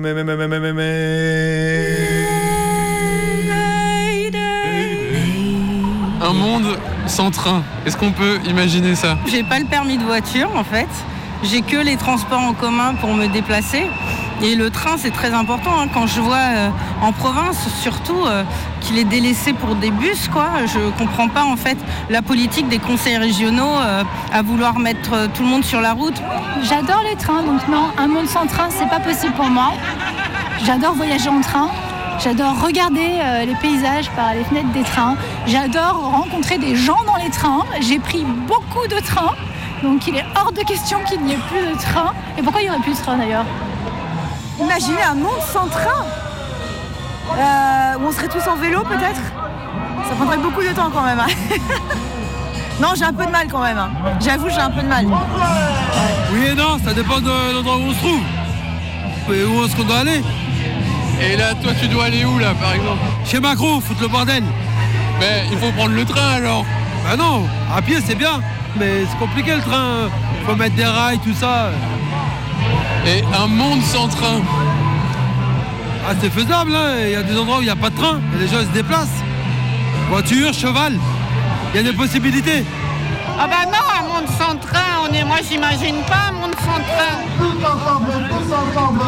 Mais, mais, mais, mais, mais, mais, mais... Un monde sans train. Est-ce qu'on peut imaginer ça? J'ai pas le permis de voiture en fait. J'ai que les transports en commun pour me déplacer. Et le train, c'est très important. hein. Quand je vois euh, en province, surtout, euh, qu'il est délaissé pour des bus, quoi. Je comprends pas en fait la politique des conseils régionaux euh, à vouloir mettre tout le monde sur la route. J'adore les trains, donc non, un monde sans train, c'est pas possible pour moi. J'adore voyager en train. J'adore regarder les paysages par les fenêtres des trains. J'adore rencontrer des gens dans les trains. J'ai pris beaucoup de trains, donc il est hors de question qu'il n'y ait plus de train. Et pourquoi il n'y aurait plus de train d'ailleurs? Imaginez un monde sans train Euh, Où on serait tous en vélo peut-être? Ça prendrait beaucoup de temps quand même. hein. non, j'ai un peu de mal quand même. hein. J'avoue, j'ai un peu de mal. Oui et non, ça dépend de l'endroit où on se trouve. Et où est-ce qu'on doit aller Et là, toi, tu dois aller où, là, par exemple? Chez Macron, foutre le bordel. Ben, il faut prendre le train, alors. Bah non, à pied c'est bien, mais c'est compliqué le train. Faut mettre des rails, tout ça. Et un monde sans train. Ah c'est faisable, hein. il y a des endroits où il n'y a pas de train, et les gens ils se déplacent. Voiture, cheval, il y a des possibilités. Ah bah non, un monde sans train, on est, moi j'imagine pas un monde sans train. Tous ensemble, tous ensemble,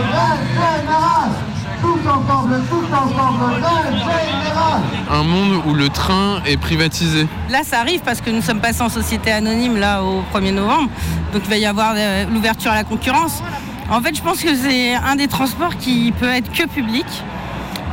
Tous ensemble, tous ensemble, Un monde où le train est privatisé. Là, ça arrive parce que nous sommes passés en société anonyme là au 1er novembre. Donc il va y avoir euh, l'ouverture à la concurrence. En fait, je pense que c'est un des transports qui peut être que public.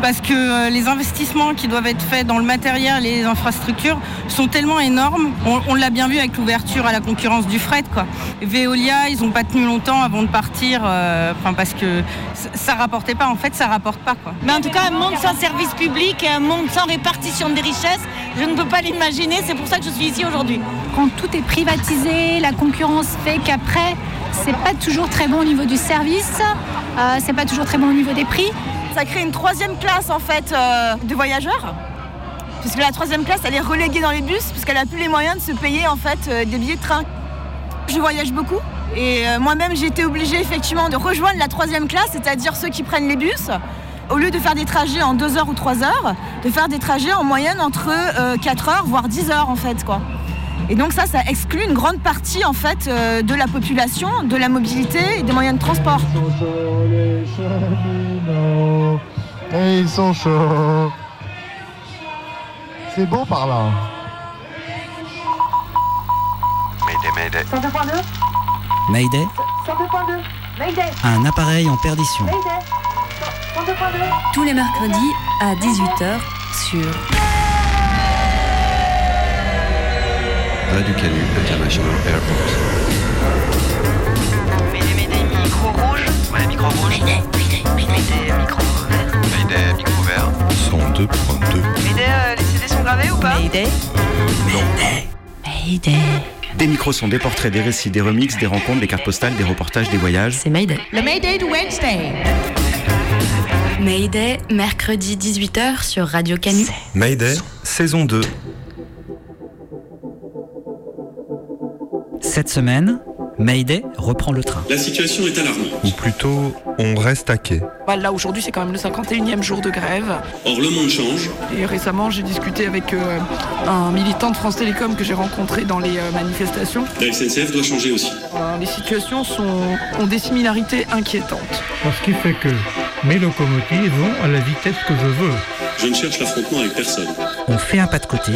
Parce que euh, les investissements qui doivent être faits dans le matériel et les infrastructures sont tellement énormes. On, on l'a bien vu avec l'ouverture à la concurrence du fret. Quoi. Veolia, ils n'ont pas tenu longtemps avant de partir, euh, enfin, parce que ça, ça rapportait pas. En fait, ça rapporte pas. Quoi. Mais en tout cas, un monde sans service public, un monde sans répartition des richesses, je ne peux pas l'imaginer. C'est pour ça que je suis ici aujourd'hui. Quand tout est privatisé, la concurrence fait qu'après, c'est pas toujours très bon au niveau du service, euh, c'est pas toujours très bon au niveau des prix. Ça crée une troisième classe en fait euh, de voyageurs. Puisque la troisième classe, elle est reléguée dans les bus, puisqu'elle n'a plus les moyens de se payer en fait euh, des billets de train. Je voyage beaucoup et euh, moi-même j'ai été obligée effectivement de rejoindre la troisième classe, c'est-à-dire ceux qui prennent les bus. Au lieu de faire des trajets en 2 heures ou 3 heures, de faire des trajets en moyenne entre 4 heures, voire 10 heures en fait. Quoi. Et donc ça, ça exclut une grande partie en fait euh, de la population, de la mobilité et des moyens de transport. les cheminots, et ils sont chauds. C'est beau par là. Mayday, Mayday. 102.2 Mayday, 102.2 Mayday un appareil en perdition. Mayday 102.2 Tous les mercredis à 18h sur Radio Canu International Airport. Mayday, Mayday, micro rouge. Ouais, micro rouge. Mayday, Mayday, micro vert. Mayday, micro vert. 102.2. Mayday, euh, les CD sont gravés ou pas Mayday. Mayday. Des micros sont des portraits, des récits, des remixes, des rencontres, des cartes postales, des reportages, des voyages. C'est Mayday. Le Mayday de Wednesday. Mayday, mercredi 18h sur Radio Canu. Mayday, saison 2. Cette semaine, Mayday reprend le train. La situation est alarmante. Ou plutôt, on reste à quai. Bah, là aujourd'hui c'est quand même le 51e jour de grève. Or, le monde change. Et récemment j'ai discuté avec euh, un militant de France Télécom que j'ai rencontré dans les euh, manifestations. La SNCF doit changer aussi. Euh, les situations sont, ont des similarités inquiétantes. Ce qui fait que mes locomotives vont à la vitesse que je veux. Je ne cherche l'affrontement avec personne. On fait un pas de côté.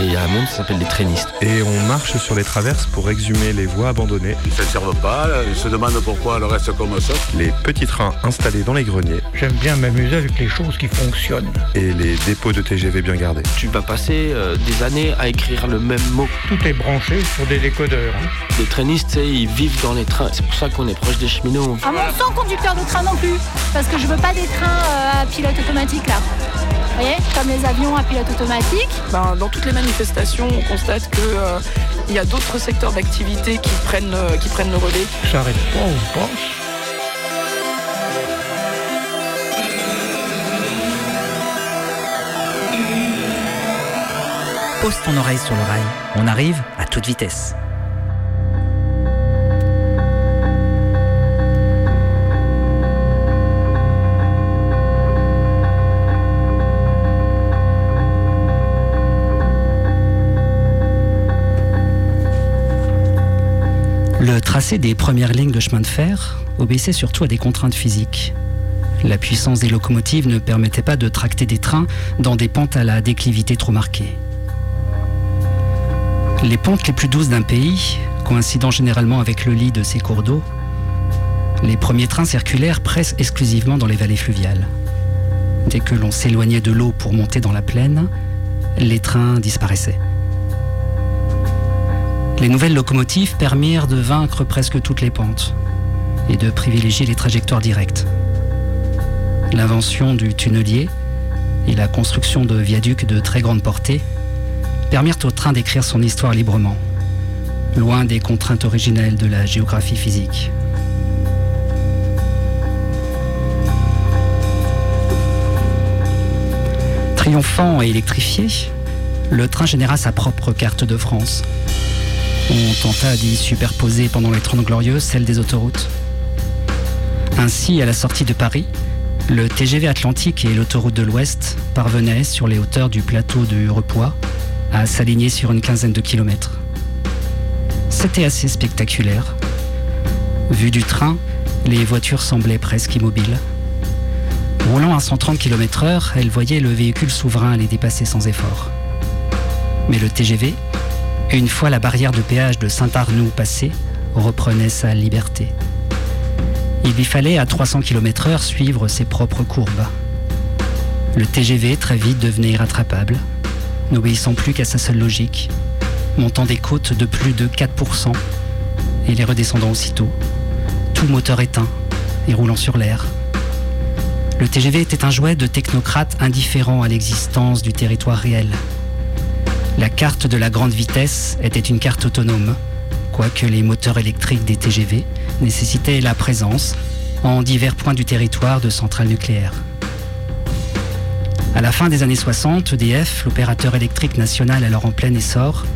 Et il y a un monde qui s'appelle les traînistes. Et on marche sur les traverses pour exhumer les voies abandonnées. Ils ne se servent pas, ils se demandent pourquoi le reste comme ça. Les petits trains installés dans les greniers. J'aime bien m'amuser avec les choses qui fonctionnent. Et les dépôts de TGV bien gardés. Tu vas passer euh, des années à écrire le même mot. Tout est branché sur des décodeurs. hein. Les trainistes, ils vivent dans les trains. C'est pour ça qu'on est proche des cheminots. À mon sans conducteur de train non plus, parce que je veux pas des trains euh, à pilote automatique là. Vous voyez, comme les avions à pilote automatique. Ben, dans toutes les manifestations, on constate que euh, il y a d'autres secteurs d'activité qui prennent euh, qui prennent le relais. Ça arrête pas, on pense. Pose ton oreille sur le rail. On arrive à toute vitesse. Tracé des premières lignes de chemin de fer obéissait surtout à des contraintes physiques. La puissance des locomotives ne permettait pas de tracter des trains dans des pentes à la déclivité trop marquée. Les pentes les plus douces d'un pays, coïncidant généralement avec le lit de ses cours d'eau, les premiers trains circulaires presque exclusivement dans les vallées fluviales. Dès que l'on s'éloignait de l'eau pour monter dans la plaine, les trains disparaissaient. Les nouvelles locomotives permirent de vaincre presque toutes les pentes et de privilégier les trajectoires directes. L'invention du tunnelier et la construction de viaducs de très grande portée permirent au train d'écrire son histoire librement, loin des contraintes originelles de la géographie physique. Triomphant et électrifié, le train généra sa propre carte de France. On tenta d'y superposer pendant les Trente Glorieuses celle des autoroutes. Ainsi, à la sortie de Paris, le TGV Atlantique et l'autoroute de l'Ouest parvenaient, sur les hauteurs du plateau de Repoix, à s'aligner sur une quinzaine de kilomètres. C'était assez spectaculaire. Vu du train, les voitures semblaient presque immobiles. Roulant à 130 km/h, elle voyait le véhicule souverain les dépasser sans effort. Mais le TGV, une fois la barrière de péage de Saint-Arnoux passée, reprenait sa liberté. Il lui fallait à 300 km/h suivre ses propres courbes. Le TGV très vite devenait irrattrapable, n'obéissant plus qu'à sa seule logique, montant des côtes de plus de 4% et les redescendant aussitôt, tout moteur éteint et roulant sur l'air. Le TGV était un jouet de technocrates indifférents à l'existence du territoire réel. La carte de la grande vitesse était une carte autonome, quoique les moteurs électriques des TGV nécessitaient la présence, en divers points du territoire, de centrales nucléaires. À la fin des années 60, EDF, l'opérateur électrique national alors en plein essor,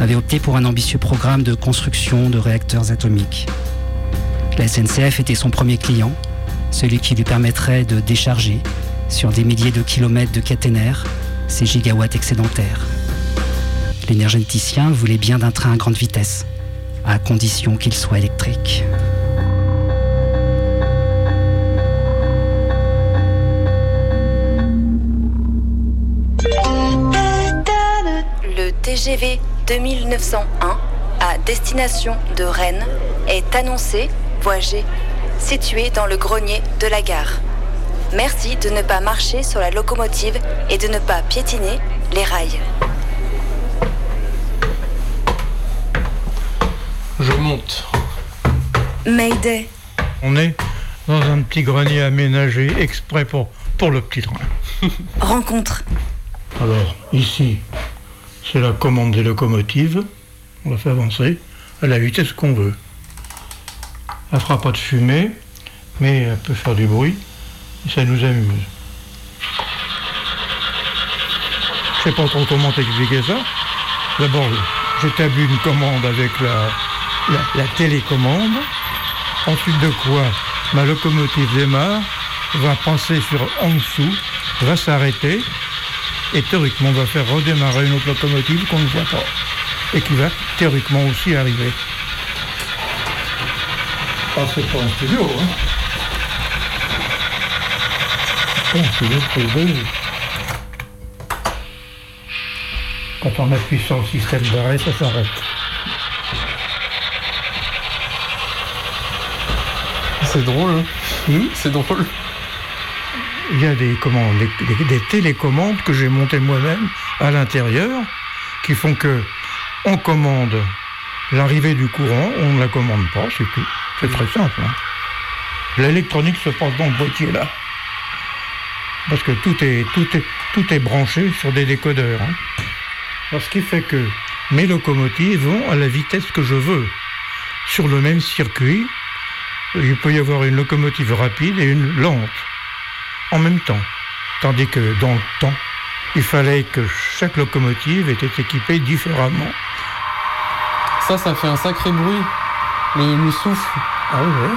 avait opté pour un ambitieux programme de construction de réacteurs atomiques. La SNCF était son premier client, celui qui lui permettrait de décharger, sur des milliers de kilomètres de caténaires, ses gigawatts excédentaires. L'énergéticien voulait bien d'un train à grande vitesse, à condition qu'il soit électrique. Le TGV 2901 à destination de Rennes est annoncé, voie G, situé dans le grenier de la gare. Merci de ne pas marcher sur la locomotive et de ne pas piétiner les rails. Monte. Mayday. On est dans un petit grenier aménagé exprès pour, pour le petit train. Rencontre. Alors, ici, c'est la commande des locomotives. On la fait avancer à la vitesse qu'on veut. Elle fera pas de fumée, mais elle peut faire du bruit et ça nous amuse. Je sais pas trop comment t'expliquer ça. D'abord, j'établis une commande avec la, la, télécommande. Ensuite de quoi ma locomotive démarre, va passer sur en dessous, va s'arrêter et théoriquement va faire redémarrer une autre locomotive qu'on ne voit pas et qui va théoriquement aussi arriver. Ah, c'est pas un studio, hein. Quand on appuie sur le système d'arrêt, ça s'arrête. C'est drôle. hein. C'est drôle. Il y a des, commandes, des, des- des télécommandes que j'ai montées moi-même à l'intérieur qui font que on commande l'arrivée du courant, on ne la commande pas, c'est tout. C'est très simple. hein. L'électronique se passe dans le boîtier là. Parce que tout est, tout est, tout est branché sur des décodeurs. hein. Alors, ce qui fait que mes locomotives vont à la vitesse que je veux. Sur le même circuit, il peut y avoir une locomotive rapide et une lente en même temps. Tandis que dans le temps, il fallait que chaque locomotive était équipée différemment. Ça, ça fait un sacré bruit. Le, le souffle. Ah oui.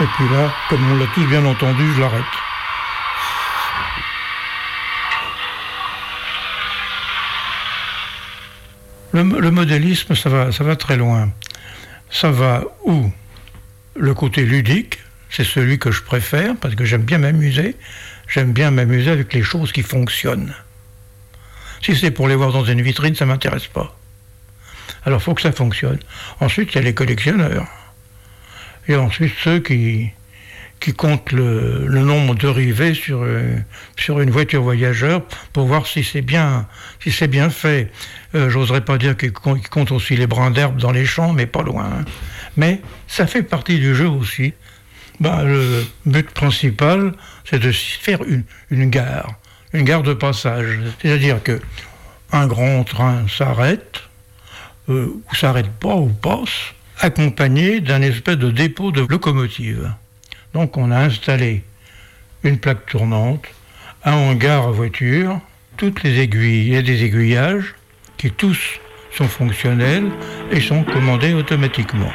Et puis là, comme on l'a tous bien entendu, je l'arrête. Le, modélisme, ça va, ça va très loin. Ça va où? Le côté ludique, c'est celui que je préfère parce que j'aime bien m'amuser. J'aime bien m'amuser avec les choses qui fonctionnent. Si c'est pour les voir dans une vitrine, ça m'intéresse pas. Alors, faut que ça fonctionne. Ensuite, il y a les collectionneurs. Et ensuite, ceux qui, qui comptent le, nombre de rivets sur, euh, sur une voiture voyageur pour voir si c'est bien, fait. Euh, J'oserais pas dire qu'ils com- qu'ils comptent aussi les brins d'herbe dans les champs, mais pas loin. hein. Mais ça fait partie du jeu aussi. Ben, le but principal, c'est de faire une, une gare, une gare de passage. C'est-à-dire que un grand train s'arrête, euh, ou s'arrête pas, ou passe, accompagné d'un espèce de dépôt de locomotive. Donc on a installé une plaque tournante, un hangar à voiture, toutes les aiguilles, a des aiguillages qui tous sont fonctionnels et sont commandés automatiquement.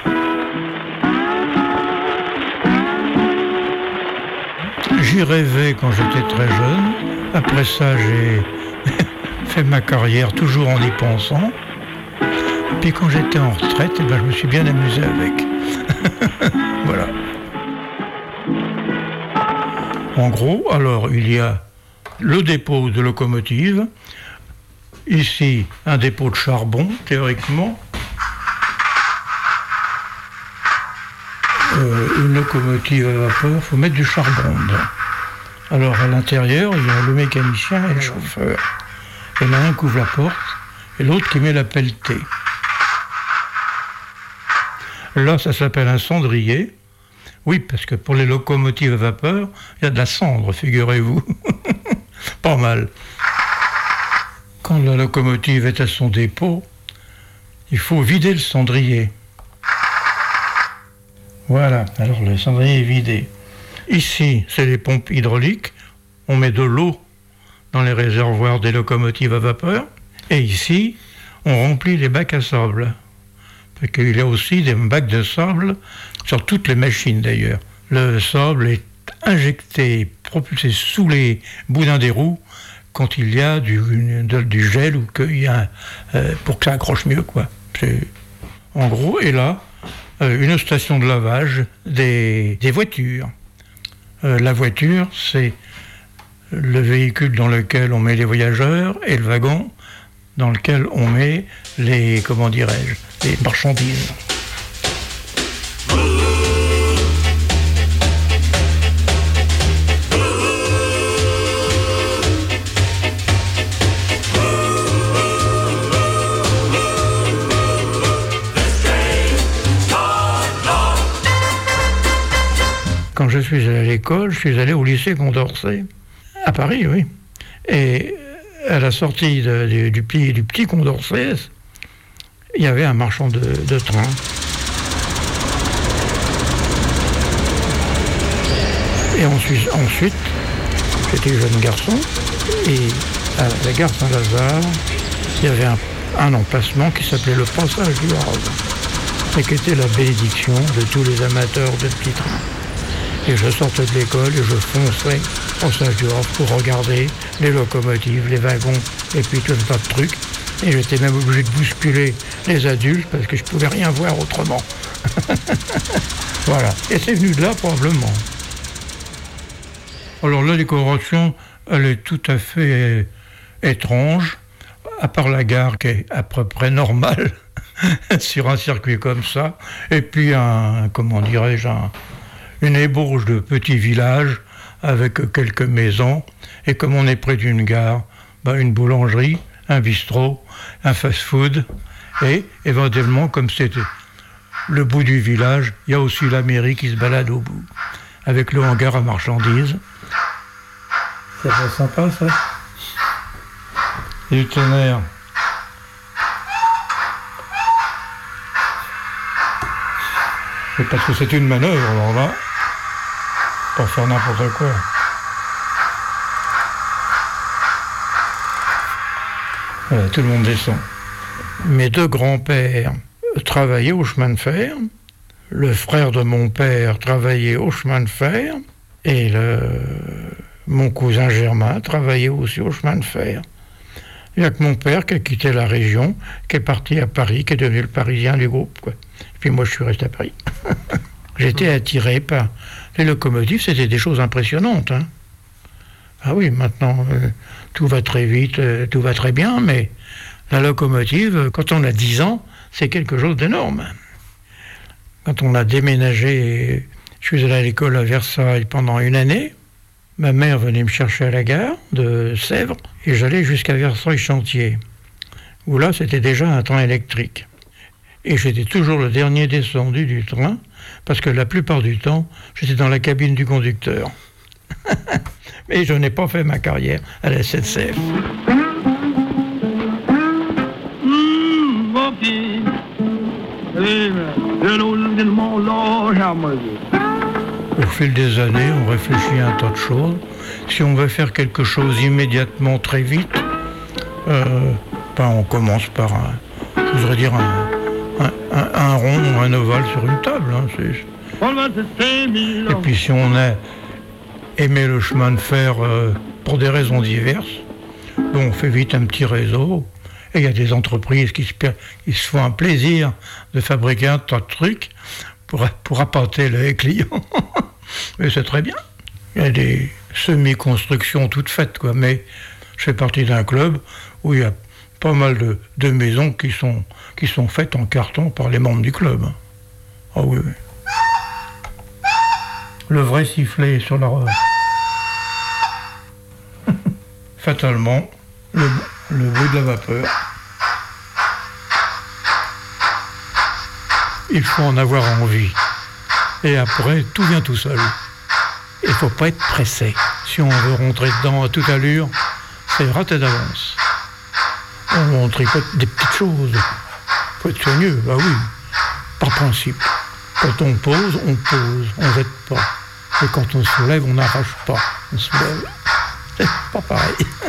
J'y rêvais quand j'étais très jeune. Après ça, j'ai fait ma carrière toujours en y pensant. Puis quand j'étais en retraite, eh ben, je me suis bien amusé avec. voilà. En gros, alors, il y a le dépôt de locomotive. Ici, un dépôt de charbon, théoriquement. Euh, une locomotive à vapeur, il faut mettre du charbon dedans. Alors, à l'intérieur, il y a le mécanicien et le chauffeur. Il y en un qui ouvre la porte et l'autre qui met la pelletée. Là, ça s'appelle un cendrier. Oui, parce que pour les locomotives à vapeur, il y a de la cendre, figurez-vous. Pas mal. Quand la locomotive est à son dépôt, il faut vider le cendrier. Voilà, alors le cendrier est vidé. Ici, c'est les pompes hydrauliques. On met de l'eau dans les réservoirs des locomotives à vapeur. Et ici, on remplit les bacs à sable. Fait qu'il y a aussi des bacs de sable sur toutes les machines d'ailleurs. Le sable est injecté, propulsé sous les boudins des roues quand il y a du, gel ou qu'il y a euh, pour que ça accroche mieux En gros, et là, euh, une station de lavage des, des voitures. Euh, la voiture, c'est le véhicule dans lequel on met les voyageurs et le wagon dans lequel on met les, comment dirais-je, les marchandises. Quand je suis allé à l'école, je suis allé au lycée Condorcet, à Paris, oui. Et à la sortie du, petit, du petit Condorcet, il y avait un marchand de, de train. Et ensuite, j'étais jeune garçon, et à la gare Saint-Lazare, il y avait un, un emplacement qui s'appelait le Passage du Havre, et qui était la bénédiction de tous les amateurs de petits trains. Et je sortais de l'école et je fonçais du Havre pour regarder les locomotives, les wagons, et puis tout un tas de trucs. Et j'étais même obligé de bousculer les adultes parce que je pouvais rien voir autrement. voilà. Et c'est venu de là probablement. Alors la décoration, elle est tout à fait étrange, à part la gare qui est à peu près normale sur un circuit comme ça, et puis un, comment dirais-je, un- une ébauche de petits villages avec quelques maisons, et comme on est près d'une gare, ben, une boulangerie, un bistrot, un fast-food, et éventuellement, comme c'était le bout du village, il y a aussi la mairie qui se balade au bout, avec le hangar à marchandises. C'est pas sympa ça Et du tonnerre. C'est parce que c'est une manœuvre, alors là, pas faire n'importe quoi. Voilà, tout le monde descend. Mes deux grands-pères travaillaient au chemin de fer. Le frère de mon père travaillait au chemin de fer. Et le, mon cousin Germain travaillait aussi au chemin de fer. Il n'y a que mon père qui a quitté la région, qui est parti à Paris, qui est devenu le parisien du groupe. Et puis moi, je suis resté à Paris. J'étais attiré par les locomotives, c'était des choses impressionnantes. hein. Ah oui, maintenant, euh, tout va très vite, euh, tout va très bien, mais la locomotive, euh, quand on a 10 ans, c'est quelque chose d'énorme. Quand on a déménagé, je suis allé à l'école à Versailles pendant une année. Ma mère venait me chercher à la gare de Sèvres et j'allais jusqu'à Versailles-Chantier, où là c'était déjà un train électrique. Et j'étais toujours le dernier descendu du train, parce que la plupart du temps, j'étais dans la cabine du conducteur. Mais je n'ai pas fait ma carrière à la SNCF. Au fil des années, on réfléchit à un tas de choses. Si on veut faire quelque chose immédiatement, très vite, euh, ben, on commence par un, je voudrais dire un, un- rond ou un ovale sur une table. hein, Et puis si on a aimé le chemin de fer euh, pour des raisons diverses, bon, on fait vite un petit réseau. Et il y a des entreprises qui se, font un plaisir de fabriquer un tas de trucs pour, pour appâter les clients. Mais c'est très bien. Il y a des semi-constructions toutes faites, quoi. Mais je fais partie d'un club où il y a pas mal de maisons qui sont, qui sont faites en carton par les membres du club. Ah oui, oui. Le vrai sifflet sur la... Fatalement, le, bruit de la vapeur. Il faut en avoir envie. Et après, tout vient tout seul. Il faut pas être pressé. Si on veut rentrer dedans à toute allure, c'est raté d'avance. On tripote des petites choses. Faut être soigneux, bah oui. Par principe. Quand on pose, on pose, on jette pas. Et quand on se soulève, on n'arrache pas. On se lève. C'est pas pareil.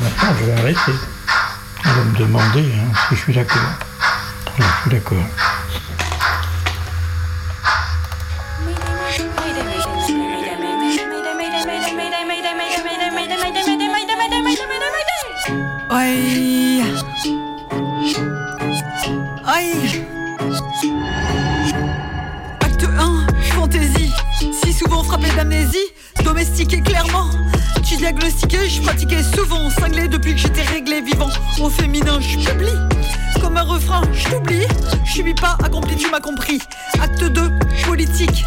Maintenant, je vais arrêter. On va me demander hein, si je suis d'accord. Je suis d'accord. Aïe. Domestiqué clairement. Tu diagnostiquais, je pratiquais souvent. Cinglé depuis que j'étais réglé vivant. Au féminin, je publie. Comme un refrain, je t'oublie. Je subis pas, accompli, tu m'as compris. Acte 2, politique.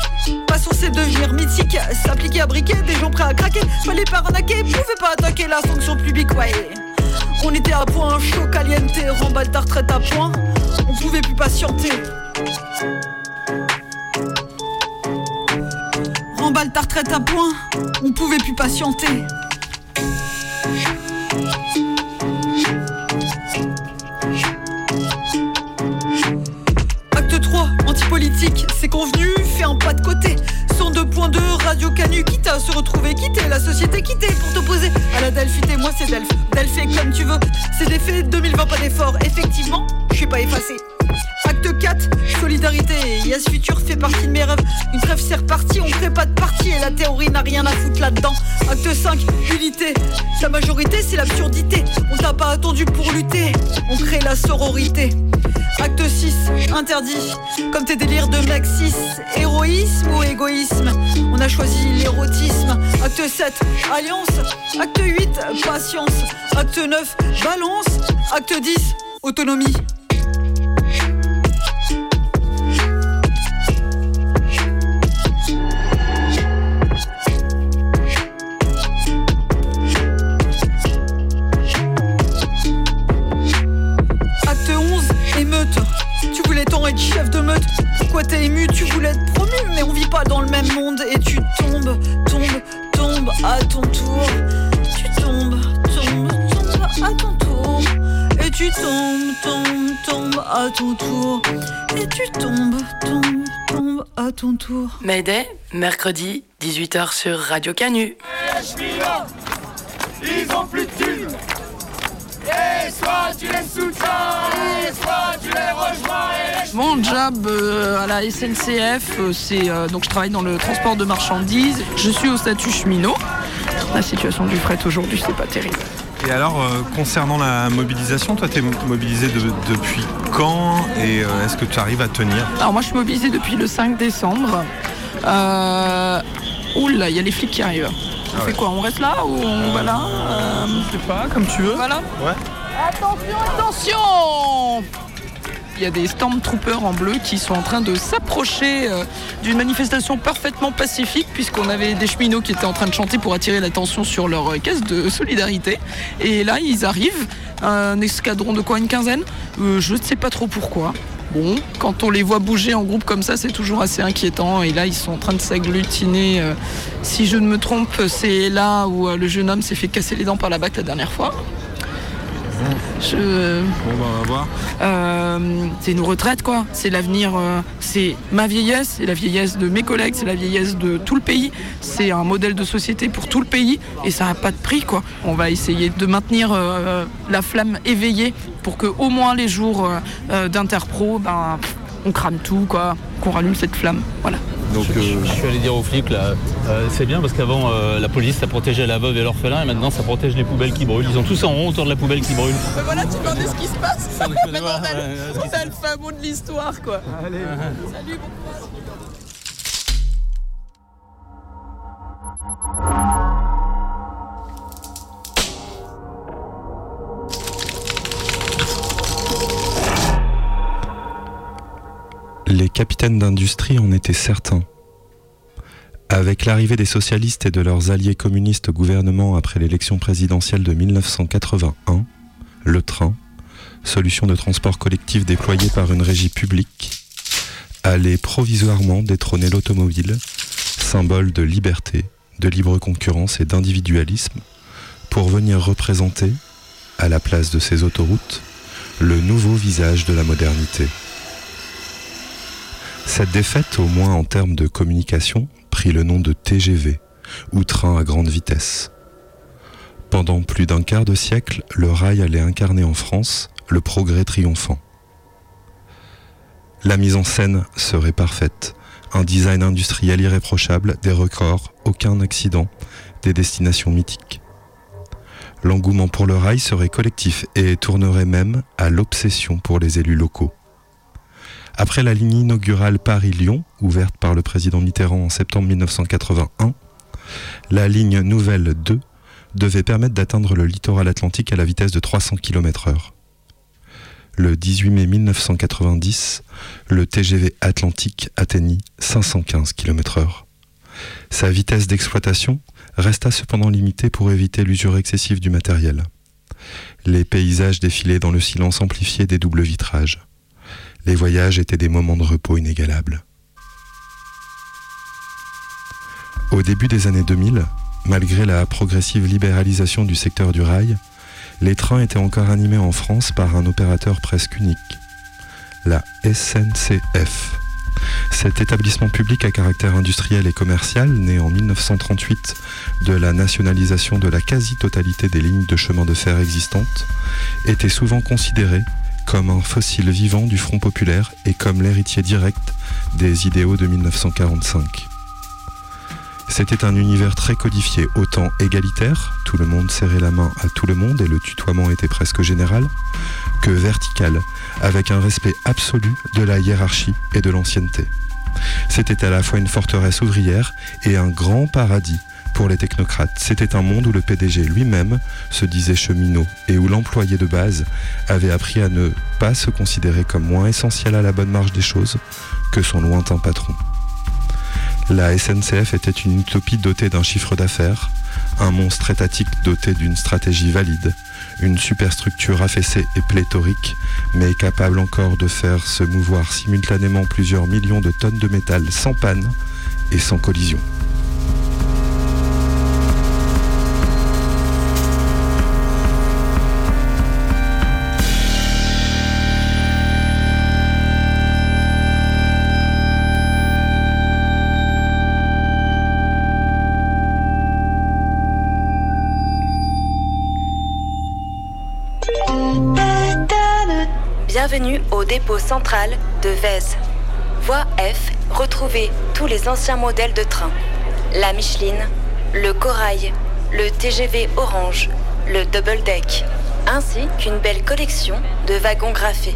Pas censé devenir mythique. S'appliquer à briquer, des gens prêts à craquer. Fallait pas arnaquer, pouvait pas attaquer la fonction publique, ouais. On était à point, chaud caliente, remballe ta retraite à point. On pouvait plus patienter. Remballe ta retraite à point, on pouvait plus patienter. Acte 3, antipolitique, c'est convenu, fais un pas de côté. 102.2, Radio Canu, quitte à se retrouver, quitter la société, quitter pour t'opposer à la Delphité. Moi c'est Delph, Delph comme tu veux. C'est des faits, 2020 pas d'effort. Effectivement, je suis pas effacé. Acte 4, solidarité. Yes Futur fait partie de mes rêves. Une trêve c'est reparti, on crée pas de parti et la théorie n'a rien à foutre là-dedans. Acte 5, unité. La majorité c'est l'absurdité. On t'a pas attendu pour lutter, on crée la sororité. Acte 6, interdit. Comme tes délires de mec 6, héroïsme ou égoïsme? On a choisi l'érotisme. Acte 7, alliance. Acte 8, patience. Acte 9, balance. Acte 10, autonomie. Monde. Et tu tombes, tombes, tombes à ton tour. Tu tombes, tombes, tombes à ton tour. Et tu tombes, tombes, tombes à ton tour. Et tu tombes, tombes, tombes à ton tour. Mayday, mercredi, 18h sur Radio Canu. Ils ont plus de thunes. Et soit tu les soutiens, et soit Mon job euh, à la SNCF, euh, c'est euh, donc je travaille dans le transport de marchandises. Je suis au statut cheminot. la situation du fret aujourd'hui, c'est pas terrible. Et alors, concernant la mobilisation, toi, tu es mobilisé de- depuis quand et est-ce que tu arrives à tenir? Alors moi je suis mobilisée depuis le 5 décembre. Oula, il y a les flics qui arrivent. On Ah fait quoi On reste là ou on va là? Je sais pas, comme tu veux. Voilà. Ouais. Attention, attention Il y a des Stormtroopers en bleu qui sont en train de s'approcher euh, d'une manifestation parfaitement pacifique puisqu'on avait des cheminots qui étaient en train de chanter pour attirer l'attention sur leur euh, caisse de solidarité. Et là, ils arrivent, un escadron de quoi, une quinzaine? Euh, Je ne sais pas trop pourquoi. Bon, quand on les voit bouger en groupe comme ça, c'est toujours assez inquiétant. Et là, ils sont en train de s'agglutiner. si je ne me trompe, c'est là où le jeune homme s'est fait casser les dents par la bac la dernière fois. Je... Bon, bah, on va voir. Euh, c'est une retraite quoi, c'est l'avenir, euh, c'est ma vieillesse, c'est la vieillesse de mes collègues, c'est la vieillesse de tout le pays, c'est un modèle de société pour tout le pays et ça n'a pas de prix quoi. On va essayer de maintenir euh, la flamme éveillée pour que au moins les jours d'interpro, ben, on crame tout quoi, qu'on rallume cette flamme, voilà. Donc je, je suis allé dire aux flics là, euh, c'est bien parce qu'avant euh, la police ça protégeait la veuve et l'orphelin et maintenant ça protège les poubelles qui brûlent. Ils ont tous en rond autour de la poubelle qui brûle. Mais voilà, tu demandais ce qui se passe. Maintenant, on a le- mot de l'histoire quoi. Salut, bon courage. D'industrie en étaient certains. Avec l'arrivée des socialistes et de leurs alliés communistes au gouvernement après l'élection présidentielle de 1981, le train, solution de transport collectif déployée par une régie publique, allait provisoirement détrôner l'automobile, symbole de liberté, de libre concurrence et d'individualisme, pour venir représenter, à la place de ces autoroutes, le nouveau visage de la modernité. Cette défaite, au moins en termes de communication, prit le nom de TGV, ou train à grande vitesse. Pendant plus d'un quart de siècle, le rail allait incarner en France le progrès triomphant. La mise en scène serait parfaite, un design industriel irréprochable, des records, aucun accident, des destinations mythiques. L'engouement pour le rail serait collectif et tournerait même à l'obsession pour les élus locaux. Après la ligne inaugurale Paris-Lyon, ouverte par le président Mitterrand en septembre 1981, la ligne nouvelle 2 devait permettre d'atteindre le littoral atlantique à la vitesse de 300 km/h. Le 18 mai 1990, le TGV Atlantique atteignit 515 km/h. Sa vitesse d'exploitation resta cependant limitée pour éviter l'usure excessive du matériel. Les paysages défilaient dans le silence amplifié des doubles vitrages. Les voyages étaient des moments de repos inégalables. Au début des années 2000, malgré la progressive libéralisation du secteur du rail, les trains étaient encore animés en France par un opérateur presque unique, la SNCF. Cet établissement public à caractère industriel et commercial, né en 1938 de la nationalisation de la quasi-totalité des lignes de chemin de fer existantes, était souvent considéré comme un fossile vivant du Front populaire et comme l'héritier direct des idéaux de 1945. C'était un univers très codifié, autant égalitaire, tout le monde serrait la main à tout le monde et le tutoiement était presque général, que vertical, avec un respect absolu de la hiérarchie et de l'ancienneté. C'était à la fois une forteresse ouvrière et un grand paradis pour les technocrates. C'était un monde où le PDG lui-même se disait cheminot et où l'employé de base avait appris à ne pas se considérer comme moins essentiel à la bonne marche des choses que son lointain patron. La SNCF était une utopie dotée d'un chiffre d'affaires, un monstre étatique doté d'une stratégie valide, une superstructure affaissée et pléthorique, mais capable encore de faire se mouvoir simultanément plusieurs millions de tonnes de métal sans panne et sans collision. Dépôt central de Vèze. Voie F, retrouvez tous les anciens modèles de train. La Micheline, le Corail, le TGV Orange, le Double Deck, ainsi qu'une belle collection de wagons graffés.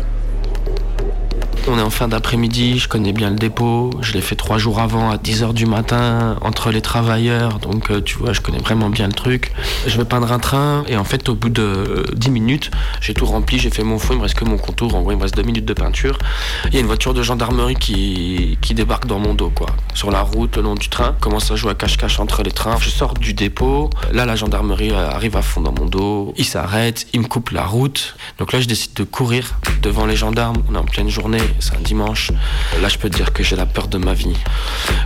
On est en fin d'après-midi, je connais bien le dépôt, je l'ai fait trois jours avant à 10h du matin entre les travailleurs, donc euh, tu vois, je connais vraiment bien le truc. Je vais peindre un train et en fait au bout de euh, 10 minutes, j'ai tout rempli, j'ai fait mon fond, il me reste que mon contour, en gros il me reste 2 minutes de peinture. Il y a une voiture de gendarmerie qui, qui débarque dans mon dos quoi, sur la route, le long du train, commence à jouer à cache-cache entre les trains. Je sors du dépôt, là la gendarmerie euh, arrive à fond dans mon dos, il s'arrête, il me coupe la route, donc là je décide de courir devant les gendarmes, on est en pleine journée, c'est un dimanche. Là, je peux te dire que j'ai la peur de ma vie.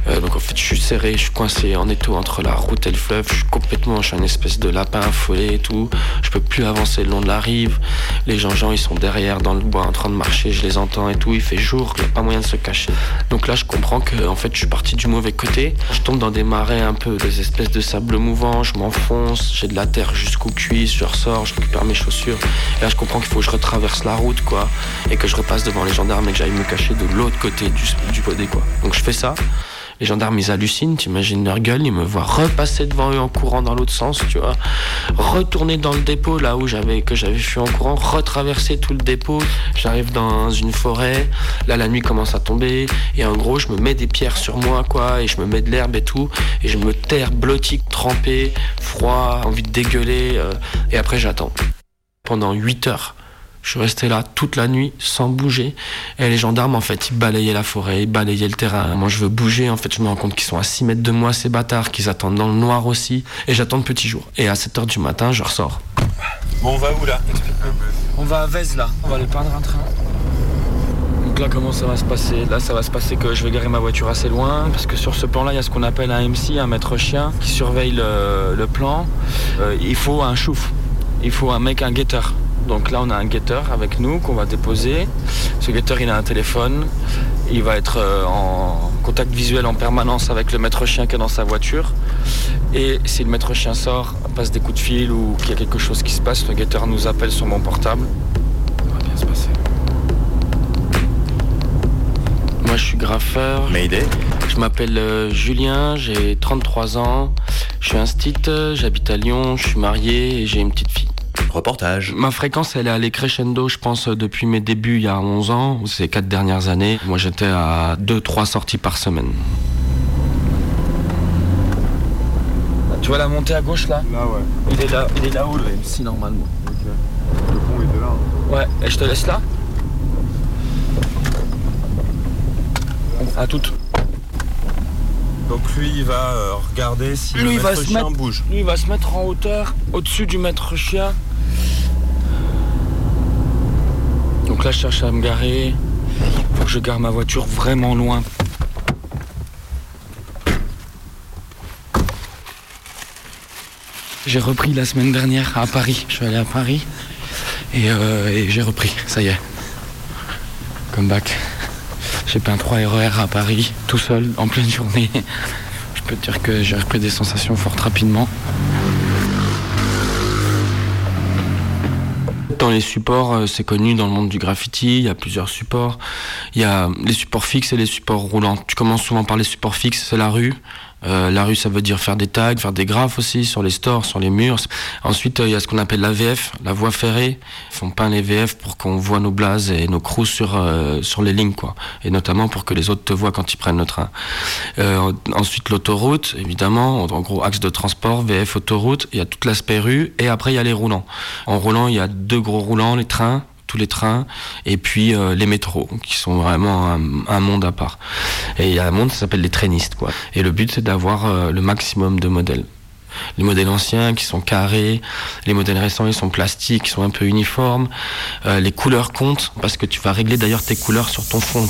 Euh, donc en fait, je suis serré, je suis coincé en étau entre la route et le fleuve. Je suis complètement, je suis un espèce de lapin affolé et tout. Je peux plus avancer le long de la rive. Les gens, ils sont derrière dans le bois en train de marcher. Je les entends et tout. Il fait jour, il n'y a pas moyen de se cacher. Donc là, je comprends que en fait, je suis parti du mauvais côté. Je tombe dans des marais un peu, des espèces de sable mouvant. Je m'enfonce, j'ai de la terre jusqu'aux cuisses. Je ressors, je récupère mes chaussures. Et là, je comprends qu'il faut que je retraverse la route, quoi, et que je repasse devant les gendarmes me cacher de l'autre côté du, du podé quoi. Donc je fais ça. Les gendarmes ils hallucinent, t'imagines leur gueule, ils me voient repasser devant eux en courant dans l'autre sens, tu vois. Retourner dans le dépôt là où j'avais que j'avais fui en courant, retraverser tout le dépôt. J'arrive dans une forêt, là la nuit commence à tomber et en gros je me mets des pierres sur moi quoi et je me mets de l'herbe et tout et je me terre blotti, trempé, froid, envie de dégueuler euh, et après j'attends pendant 8 heures. Je suis resté là toute la nuit sans bouger. Et les gendarmes, en fait, ils balayaient la forêt, ils balayaient le terrain. Moi, je veux bouger. En fait, je me rends compte qu'ils sont à 6 mètres de moi, ces bâtards, qu'ils attendent dans le noir aussi. Et j'attends le petit jour. Et à 7 heures du matin, je ressors. Bon, on va où là On va à Vez là. On va aller peindre un train. Donc là, comment ça va se passer? Là, ça va se passer que je vais garer ma voiture assez loin. Parce que sur ce plan-là, il y a ce qu'on appelle un MC, un maître chien, qui surveille le, le plan. Euh, il faut un chouf. Il faut un mec, un guetteur. Donc là, on a un guetteur avec nous qu'on va déposer. Ce guetteur, il a un téléphone. Il va être euh, en contact visuel en permanence avec le maître chien qui est dans sa voiture. Et si le maître chien sort, passe des coups de fil ou qu'il y a quelque chose qui se passe, le guetteur nous appelle sur mon portable. Ça va bien se passer. Moi, je suis graffeur. Mayday. Je m'appelle euh, Julien, j'ai 33 ans. Je suis un stit, j'habite à Lyon, je suis marié et j'ai une petite fille. Reportage. Ma fréquence, elle est allée crescendo, je pense, depuis mes débuts il y a 11 ans, ou ces 4 dernières années. Moi, j'étais à 2-3 sorties par semaine. Tu vois la montée à gauche là? Là, ouais. Il est là, il est là-haut le MC normalement. Le pont était là. Ouais, et je te laisse là À toute. Donc lui, il va euh, regarder si Lui, le il va maître se chien mettre- bouge. Lui, il va se mettre en hauteur, au-dessus du maître chien. Donc là, je cherche à me garer. Faut que je gare ma voiture vraiment loin. J'ai repris la semaine dernière à Paris. Je suis allé à Paris et, euh, j'ai repris. Ça y est. Come back. J'ai peint 3 RER à Paris, tout seul, en pleine journée. Je peux te dire que j'ai repris des sensations fort rapidement. Les supports, euh, c'est connu dans le monde du graffiti, il y a plusieurs supports. Il y a les supports fixes et les supports roulants. Tu commences souvent par les supports fixes, c'est la rue. Euh, la rue, ça veut dire faire des tags, faire des graphes aussi sur les stores, sur les murs. Ensuite, euh, il y a ce qu'on appelle la VF, la voie ferrée. Font peindre les VF pour qu'on voit nos blazes et nos crews sur, euh, sur les lignes, quoi. Et notamment pour que les autres te voient quand ils prennent le train. Euh, ensuite, l'autoroute, évidemment. En gros, axe de transport, VF, autoroute. Il y a tout l'aspect rue. Et après, il y a les roulants. En roulant, il y a deux gros roulants, les trains tous les trains, et puis euh, les métros, qui sont vraiment un, monde à part. Et il y a un monde qui s'appelle les trainistes, quoi. Et le but, c'est d'avoir euh, le maximum de modèles. Les modèles anciens qui sont carrés, les modèles récents ils sont plastiques, ils sont un peu uniformes. Euh, les couleurs comptent parce que tu vas régler d'ailleurs tes couleurs sur ton fond.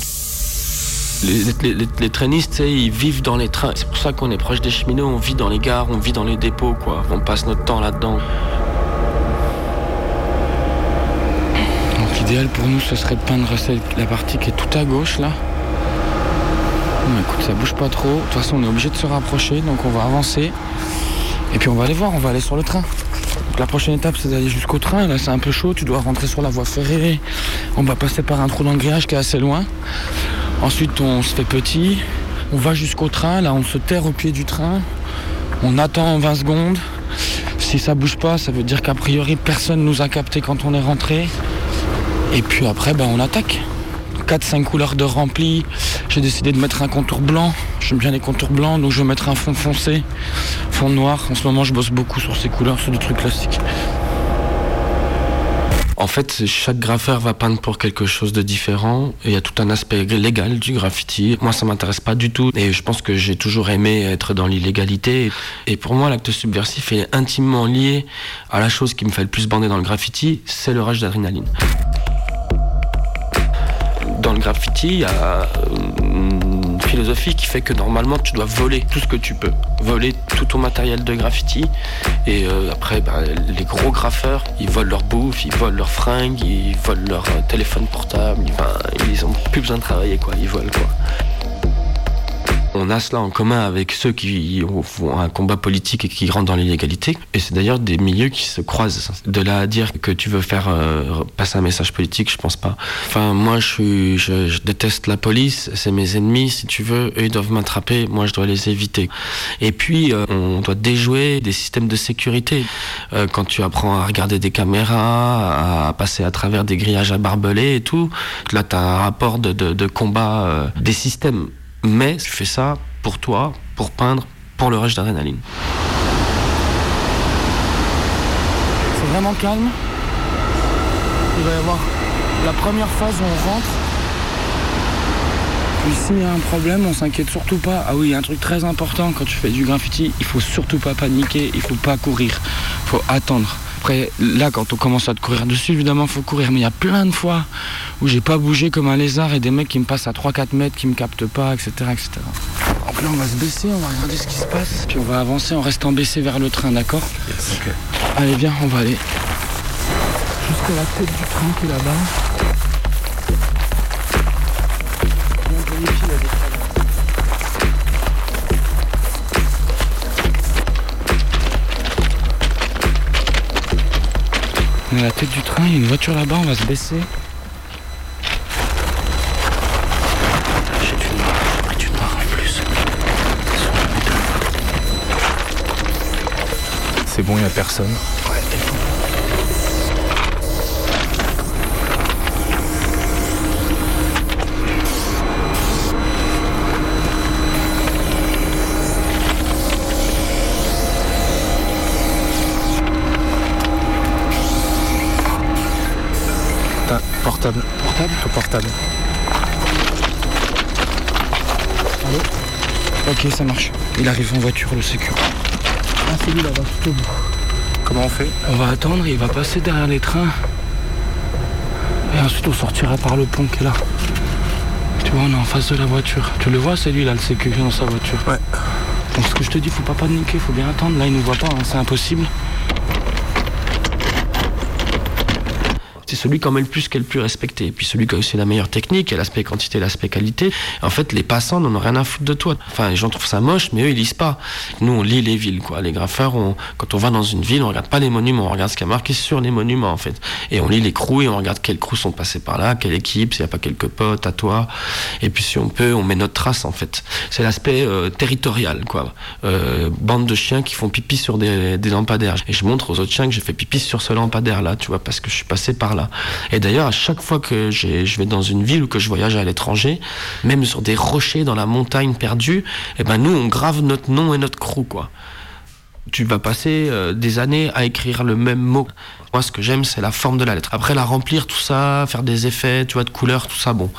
Les, les, les, les trainistes, ils vivent dans les trains. C'est pour ça qu'on est proche des cheminots, on vit dans les gares, on vit dans les dépôts, quoi. On passe notre temps là-dedans. L'idéal pour nous, ce serait de peindre la partie qui est tout à gauche, là. Bon, écoute, ça bouge pas trop. De toute façon, on est obligé de se rapprocher, donc on va avancer. Et puis on va aller voir, on va aller sur le train. Donc la prochaine étape, c'est d'aller jusqu'au train. Là, c'est un peu chaud, tu dois rentrer sur la voie ferrée. On va passer par un trou dans le grillage qui est assez loin. Ensuite, on se fait petit. On va jusqu'au train. Là, on se terre au pied du train. On attend 20 secondes. si ça bouge pas, ça veut dire qu'a priori personne nous a capté quand on est rentré. Et puis après, ben, on attaque. 4-5 couleurs de rempli. J'ai décidé de mettre un contour blanc. J'aime bien les contours blancs, donc je vais mettre un fond foncé, fond noir. En ce moment, je bosse beaucoup sur ces couleurs, sur des trucs classiques. En fait, chaque graffeur va peindre pour quelque chose de différent. Il y a tout un aspect légal du graffiti. Moi, ça m'intéresse pas du tout. Et je pense que j'ai toujours aimé être dans l'illégalité. Et pour moi, l'acte subversif est intimement lié à la chose qui me fait le plus bander dans le graffiti, c'est le rush d'adrénaline. Dans le graffiti, il y a une philosophie qui fait que normalement tu dois voler tout ce que tu peux. Voler tout ton matériel de graffiti. Et euh, après, bah, les gros graffeurs, ils volent leur bouffe, ils volent leurs fringues, ils volent leur euh, téléphone portable. Ils ont plus besoin de travailler, quoi. Ils volent, quoi. On a cela en commun avec ceux qui font un combat politique et qui rentrent dans l'illégalité. Et c'est d'ailleurs des milieux qui se croisent. De là à dire que tu veux faire euh, passer un message politique, je pense pas. Enfin, moi, je, déteste la police. C'est mes ennemis, si tu veux. Eux, ils doivent m'attraper. Moi, je dois les éviter. Et puis, euh, on doit déjouer des systèmes de sécurité. Euh, quand tu apprends à regarder des caméras, à passer à travers des grillages à barbelés et tout, là, tu as un rapport de, combat des systèmes mais tu fais ça pour toi, pour peindre, pour le rush d'adrénaline. C'est vraiment calme. Il va y avoir la première phase où on rentre. S'il y a un problème, on s'inquiète surtout pas. Ah oui, il y a un truc très important quand tu fais du graffiti, il faut surtout pas paniquer, il faut pas courir, il faut attendre. Après, là, quand on commence à te courir dessus, évidemment, faut courir. Mais il y a plein de fois où j'ai pas bougé comme un lézard et des mecs qui me passent à 3-4 mètres, qui me captent pas, etc., etc. Donc là, on va se baisser, on va regarder ce qui se passe. Puis on va avancer en restant baissé vers le train, d'accord Allez, viens, on va aller jusqu'à la tête du train qui est là-bas. On est à la tête du train, il y a une voiture là-bas, on va se baisser. J'ai du en plus. C'est bon, il n'y a personne. Portable. Portable portable. Allô Ok, ça marche. Il arrive en voiture, le sécu. Ah, c'est lui là-bas, tout au bout. Comment on fait On va attendre, il va passer derrière les trains. Et ensuite, on sortira par le pont qui est là. Tu vois, on est en face de la voiture. Tu le vois, c'est lui là, le sécu dans sa voiture. Ouais. Donc, ce que je te dis, faut pas paniquer, faut bien attendre. Là, il nous voit pas, hein, c'est impossible. Celui qui en met le plus qui est le plus respecté. Et puis celui qui a aussi la meilleure technique, et l'aspect quantité, l'aspect qualité. En fait, les passants n'en ont rien à foutre de toi. Enfin, les gens trouvent ça moche, mais eux, ils lisent pas. Nous, on lit les villes, quoi. Les graffeurs, quand on va dans une ville, on regarde pas les monuments, on regarde ce qui a marqué sur les monuments, en fait. Et on lit les crews et on regarde quels crews sont passés par là, quelle équipe, s'il n'y a pas quelques potes à toi. Et puis, si on peut, on met notre trace, en fait. C'est l'aspect euh, territorial, quoi. Euh, bande de chiens qui font pipi sur des, des lampadaires. Et je montre aux autres chiens que j'ai fait pipi sur ce lampadaire-là, tu vois, parce que je suis passé par là. Et d'ailleurs, à chaque fois que je vais dans une ville ou que je voyage à l'étranger, même sur des rochers dans la montagne perdue, eh ben nous, on grave notre nom et notre crew, quoi. Tu vas passer euh, des années à écrire le même mot. Moi, ce que j'aime, c'est la forme de la lettre. Après, la remplir, tout ça, faire des effets, tu vois, de couleurs, tout ça, bon.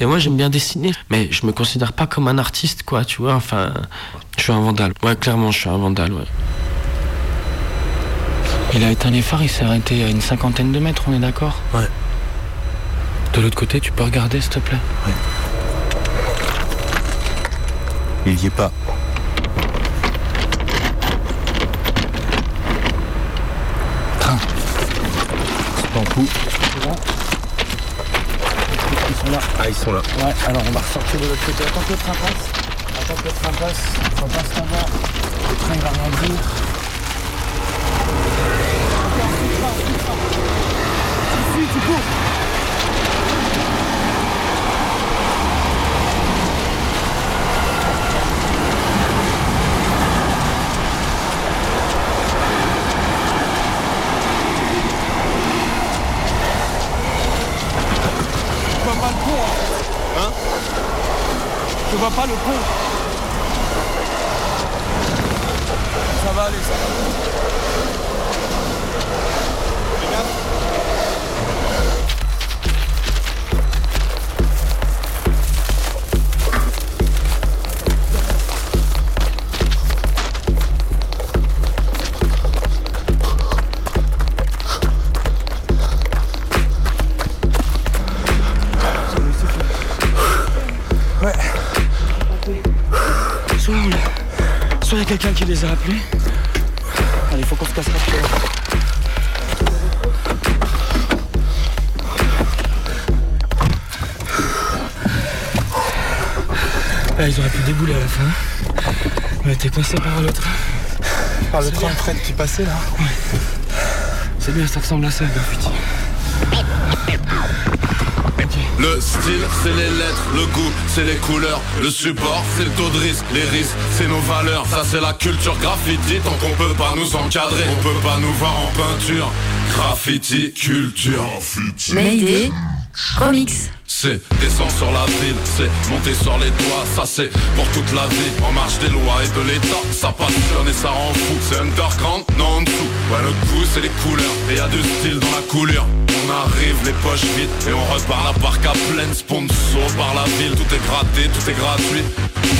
Et moi, j'aime bien dessiner, mais je me considère pas comme un artiste, quoi, tu vois. Enfin, je suis un vandale. Ouais, clairement, je suis un vandale, ouais. Il a éteint les phares, il s'est arrêté à une cinquantaine de mètres, on est d'accord Ouais. De l'autre côté, tu peux regarder, s'il te plaît Il y est pas. Train. Bon Ils sont là. Ah, ils sont là. Ouais, alors on va ressortir de l'autre côté. Attends que le train passe. Attends que le train passe. On passe là-bas. Le train va rien dire. Par le train de fret qui passait là Ouais. C'est bien, ça ressemble à ça, le graffiti. Le style, c'est les lettres, le goût, c'est les couleurs, le support, c'est le taux de risque, les risques, c'est nos valeurs, ça c'est la culture graffiti, tant qu'on peut pas nous encadrer, on peut pas nous voir en peinture. Graffiti, culture. Mayday, remix. C'est descendre sur la ville, c'est monter sur les toits, ça c'est pour toute la vie, en marche des lois et de l'état, ça passionne et ça rend fou, c'est underground, non en dessous, ouais le coup c'est les couleurs, et y a du style dans la couleur, on arrive les poches vides, et on repart la barque à pleine, sponsor par la ville, tout est gratté, tout est gratuit,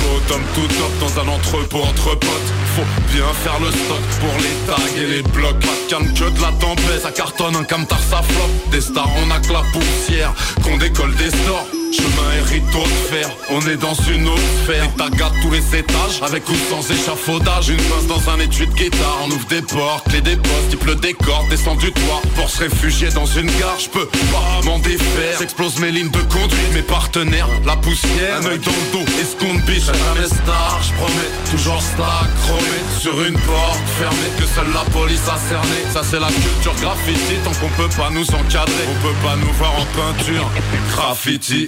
Bottom tout top dans un entrepôt entre potes Faut bien faire le stock pour les tags et les blocs. Pas de de la tempête, ça cartonne un camtar ça flop Des stars on a que la poussière, qu'on décolle des stores Chemin et de fer, on est dans une autre sphère. T'agates tous les étages, avec ou sans échafaudage. Une pince dans un étui de guitare, on ouvre des portes, clés des postes Type le décor, descend du toit, pour se réfugier dans une gare Je peux pas m'en défaire, j'explose mes lignes de conduite Mes partenaires, la poussière, un œil dans le dos, escompte biche Jamais star, je promets, toujours star chromé Sur une porte fermée, que seule la police a cerné. Ça c'est la culture graffiti, tant qu'on peut pas nous encadrer. On peut pas nous voir en peinture Graffiti,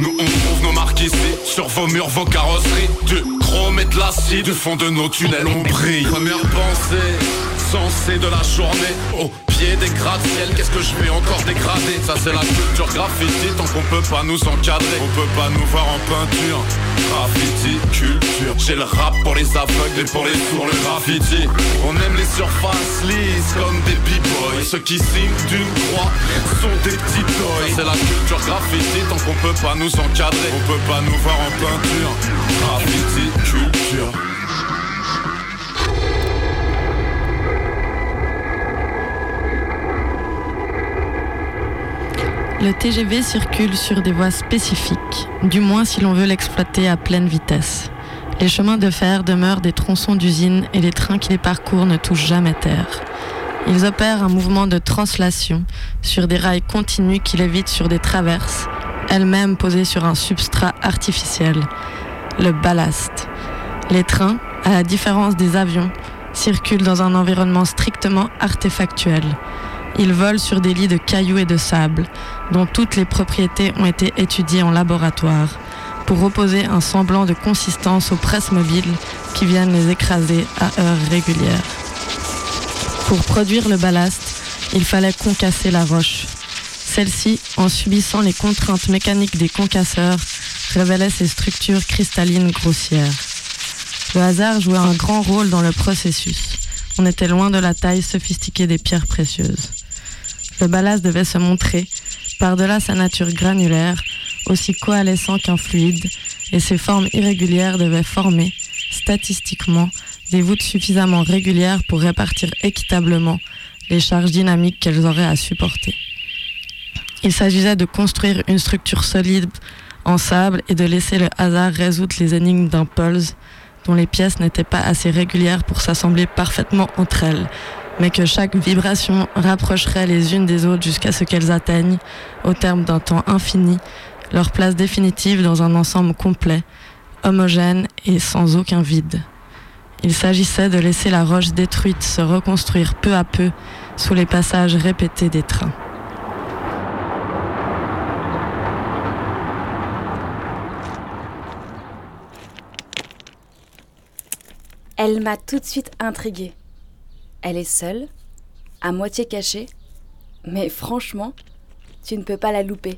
nous on trouve nos marques ici Sur vos murs, vos carrosseries. Du chrome et de l'acide, du fond de nos tunnels. On brille. Première pensée, sensée de la journée. Au des gratte-ciel, qu'est-ce que je vais encore dégrader Ça c'est la culture graffiti, tant qu'on peut pas nous encadrer. On peut pas nous voir en peinture. Graffiti, culture. J'ai le rap pour les aveugles et pour les sourds le graffiti. On aime les surfaces lisses comme des b-boys. Ceux qui signent d'une croix sont des petits toys. C'est la culture graffiti, tant qu'on peut pas nous encadrer. On peut pas nous voir en peinture. Graffiti, culture Le TGV circule sur des voies spécifiques, du moins si l'on veut l'exploiter à pleine vitesse. Les chemins de fer demeurent des tronçons d'usines et les trains qui les parcourent ne touchent jamais terre. Ils opèrent un mouvement de translation sur des rails continus qui lévitent sur des traverses, elles-mêmes posées sur un substrat artificiel, le ballast. Les trains, à la différence des avions, circulent dans un environnement strictement artefactuel. Ils volent sur des lits de cailloux et de sable, dont toutes les propriétés ont été étudiées en laboratoire, pour opposer un semblant de consistance aux presses mobiles qui viennent les écraser à heures régulières. Pour produire le ballast, il fallait concasser la roche. Celle-ci, en subissant les contraintes mécaniques des concasseurs, révélait ses structures cristallines grossières. Le hasard jouait un grand rôle dans le processus. On était loin de la taille sophistiquée des pierres précieuses. Le ballast devait se montrer, par-delà sa nature granulaire, aussi coalescent qu'un fluide, et ses formes irrégulières devaient former, statistiquement, des voûtes suffisamment régulières pour répartir équitablement les charges dynamiques qu'elles auraient à supporter. Il s'agissait de construire une structure solide en sable et de laisser le hasard résoudre les énigmes d'un pulse dont les pièces n'étaient pas assez régulières pour s'assembler parfaitement entre elles, mais que chaque vibration rapprocherait les unes des autres jusqu'à ce qu'elles atteignent, au terme d'un temps infini, leur place définitive dans un ensemble complet, homogène et sans aucun vide. Il s'agissait de laisser la roche détruite se reconstruire peu à peu sous les passages répétés des trains. Elle m'a tout de suite intriguée. Elle est seule, à moitié cachée, mais franchement, tu ne peux pas la louper.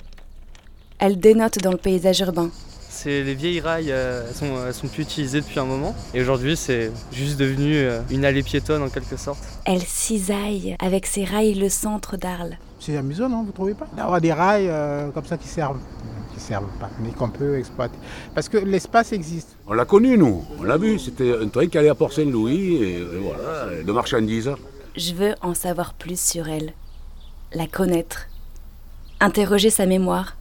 Elle dénote dans le paysage urbain, C'est les vieilles rails, euh, elles, sont, elles sont plus utilisées depuis un moment. Et aujourd'hui, c'est juste devenu euh, une allée piétonne en quelque sorte. Elle cisaille avec ses rails le centre d'Arles. C'est amusant, non Vous trouvez pas D'avoir des rails euh, comme ça qui servent, qui servent pas, mais qu'on peut exploiter. Parce que l'espace existe. On l'a connu, nous. On l'a vu. C'était un train qui allait à Port-Saint-Louis et, et voilà, de marchandises. Je veux en savoir plus sur elle, la connaître, interroger sa mémoire,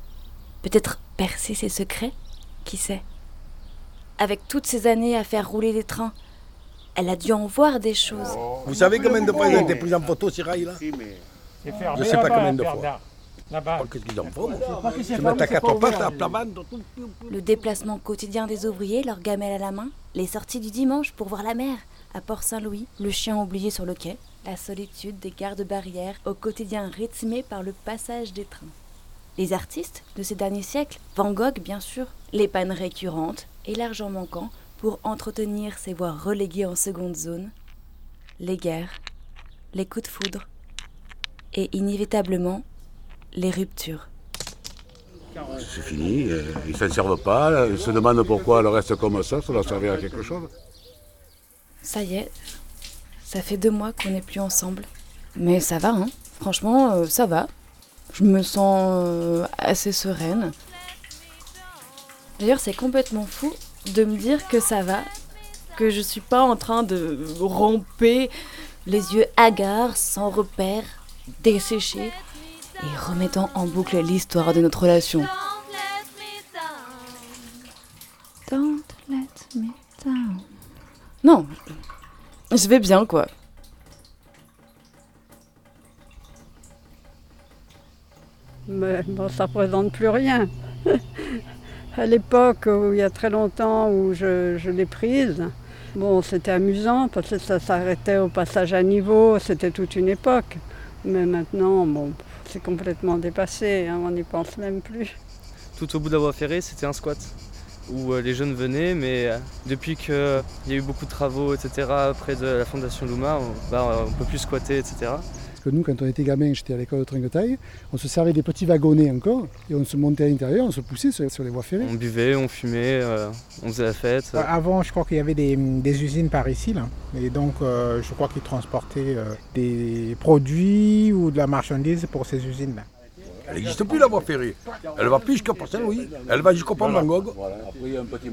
peut-être percer ses secrets, qui sait. Avec toutes ces années à faire rouler des trains, elle a dû en voir des choses. Vous savez combien de fois ils ont été pris en photo ces rails-là? Je sais pas combien de fois. Qu'est-ce qu'ils en font. Le déplacement quotidien des ouvriers, leur gamelle à la main, les sorties du dimanche pour voir la mer, à Port-Saint-Louis, le chien oublié sur le quai, la solitude des gardes-barrières au quotidien rythmé par le passage des trains. Les artistes de ces derniers siècles, Van Gogh bien sûr, les pannes récurrentes et l'argent manquant pour entretenir ces voies reléguées en seconde zone, les guerres, les coups de foudre et inévitablement les ruptures. C'est fini, euh, ils s'en servent pas, ils se demandent pourquoi le reste comme ça, ça doit servir à quelque chose. Ça y est, ça fait deux mois qu'on n'est plus ensemble. Mais ça va, hein. Franchement, euh, ça va. Je me sens euh, assez sereine. D'ailleurs, c'est complètement fou de me dire que ça va, que je suis pas en train de ramper, les yeux hagards, sans repère, desséchés, et remettant en boucle l'histoire de notre relation. Don't let me down. Non, je vais bien quoi. Mais bon, ça représente plus rien. à l'époque où il y a très longtemps où je, je l'ai prise, bon, c'était amusant parce que ça s'arrêtait au passage à niveau, c'était toute une époque. Mais maintenant, bon, c'est complètement dépassé, hein, on n'y pense même plus. Tout au bout de la voie ferrée, c'était un squat où euh, les jeunes venaient, mais euh, depuis qu'il y a eu beaucoup de travaux, etc., près de la fondation Luma, on, bah, on peut plus squatter, etc. Parce que nous, quand on était gamin, j'étais à l'école de Trinquetail, on se servait des petits wagonnets encore, et on se montait à l'intérieur, on se poussait sur, sur les voies ferrées. On buvait, on fumait, euh, on faisait la fête. Euh, Avant, je crois qu'il y avait des, des usines par ici, là. Et donc, euh, je crois qu'ils transportaient euh, des produits ou de la marchandise pour ces usines-là. Elle n'existe plus la voie ferrée. Elle va plus jusqu'à Port-Saint-Louis. Elle va jusqu'au pont Van Gogh.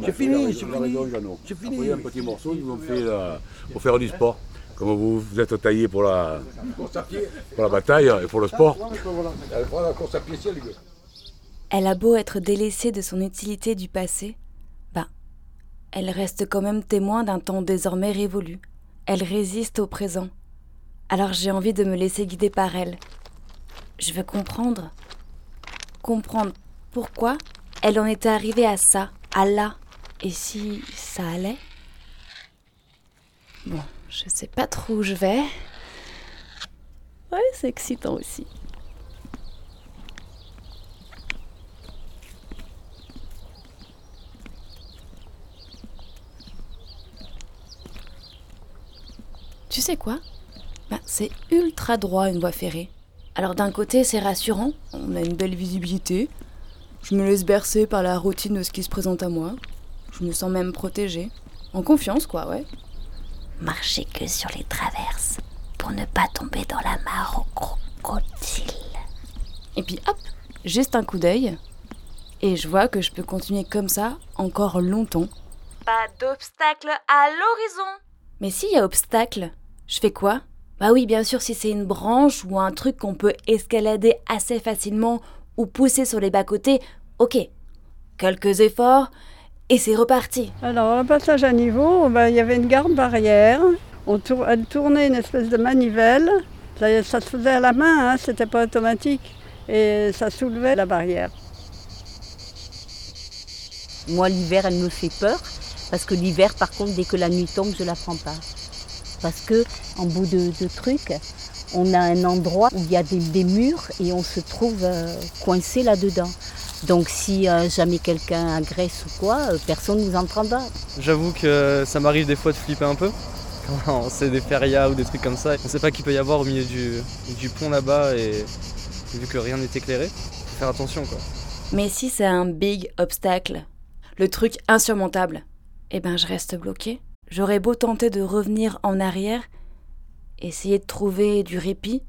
C'est fini, c'est fini. C'est fini. Après, un petit morceau, ils ont fait là, pour faire du sport. Comme vous, vous êtes taillé pour la, bataille et pour le sport. Elle a beau être délaissée de son utilité du passé, ben, elle reste quand même témoin d'un temps désormais révolu. Elle résiste au présent. Alors j'ai envie de me laisser guider par elle. Je veux comprendre. Comprendre pourquoi elle en était arrivée à ça, à là. Et si ça allait? Bon, je sais pas trop où je vais. Ouais, c'est excitant aussi. Tu sais quoi? Ben, C'est ultra droit une voie ferrée. Alors d'un côté c'est rassurant, on a une belle visibilité. Je me laisse bercer par la routine de ce qui se présente à moi. Je me sens même protégée. En confiance quoi, ouais. Marcher que sur les traverses pour ne pas tomber dans la mare au crocodile. Et puis hop, juste un coup d'œil. Et je vois que je peux continuer comme ça encore longtemps. Pas d'obstacle à l'horizon. Mais s'il y a obstacle, je fais quoi? Bah oui, bien sûr, si c'est une branche ou un truc qu'on peut escalader assez facilement ou pousser sur les bas-côtés, ok. Quelques efforts et c'est reparti. Alors, le passage à niveau, ben, il y avait une garde barrière. On tour- elle tournait une espèce de manivelle. Ça, ça se faisait à la main, hein, c'était pas automatique. Et ça soulevait la barrière. Moi, l'hiver, elle me fait peur. Parce que l'hiver, par contre, dès que la nuit tombe, je la prends pas. Parce que, en bout de, de truc, on a un endroit où il y a des, des murs et on se trouve euh, coincé là-dedans. Donc, si euh, jamais quelqu'un agresse ou quoi, euh, personne ne nous entendra. J'avoue que ça m'arrive des fois de flipper un peu. Quand c'est des férias ou des trucs comme ça, on sait pas qu'il peut y avoir au milieu du, du pont là-bas et vu que rien n'est éclairé, faut faire attention quoi. Mais si c'est un big obstacle, le truc insurmontable. Eh ben, je reste bloquée. J'aurais beau tenter de revenir en arrière, essayer de trouver du répit.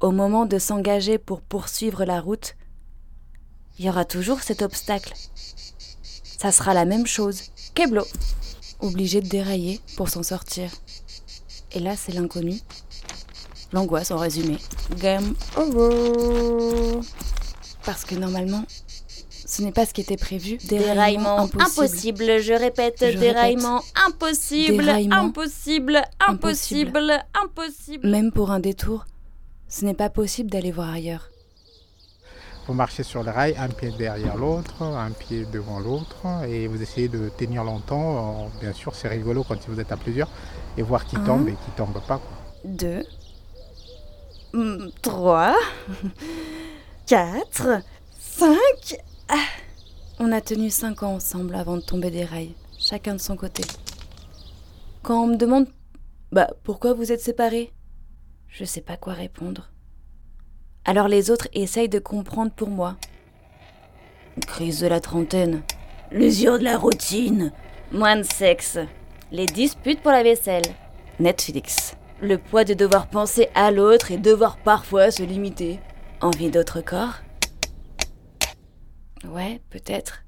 Au moment de s'engager pour poursuivre la route, il y aura toujours cet obstacle. Ça sera la même chose. Keblo, obligé de dérailler pour s'en sortir. Et là, c'est l'inconnu. L'angoisse en résumé. Game over. Parce que normalement, ce n'est pas ce qui était prévu. Déraillement, impossible. Je répète, déraillement impossible, Déraillement. impossible, impossible, impossible. Même pour un détour, ce n'est pas possible d'aller voir ailleurs. Vous marchez sur le rail, un pied derrière l'autre, un pied devant l'autre, et vous essayez de tenir longtemps. Bien sûr, c'est rigolo quand vous êtes à plusieurs, et voir qui Un. tombe et qui tombe pas. Deux. mm, Trois. Quatre. Cinq. Ah. On a tenu cinq ans ensemble avant de tomber des rails, chacun de son côté. Quand on me demande Bah, pourquoi vous êtes séparés? Je sais pas quoi répondre. Alors les autres essayent de comprendre pour moi. Crise de la trentaine. L'usure de la routine. Moins de sexe. Les disputes pour la vaisselle. Netflix. Le poids de devoir penser à l'autre et devoir parfois se limiter. Envie d'autre corps? Ouais, peut-être.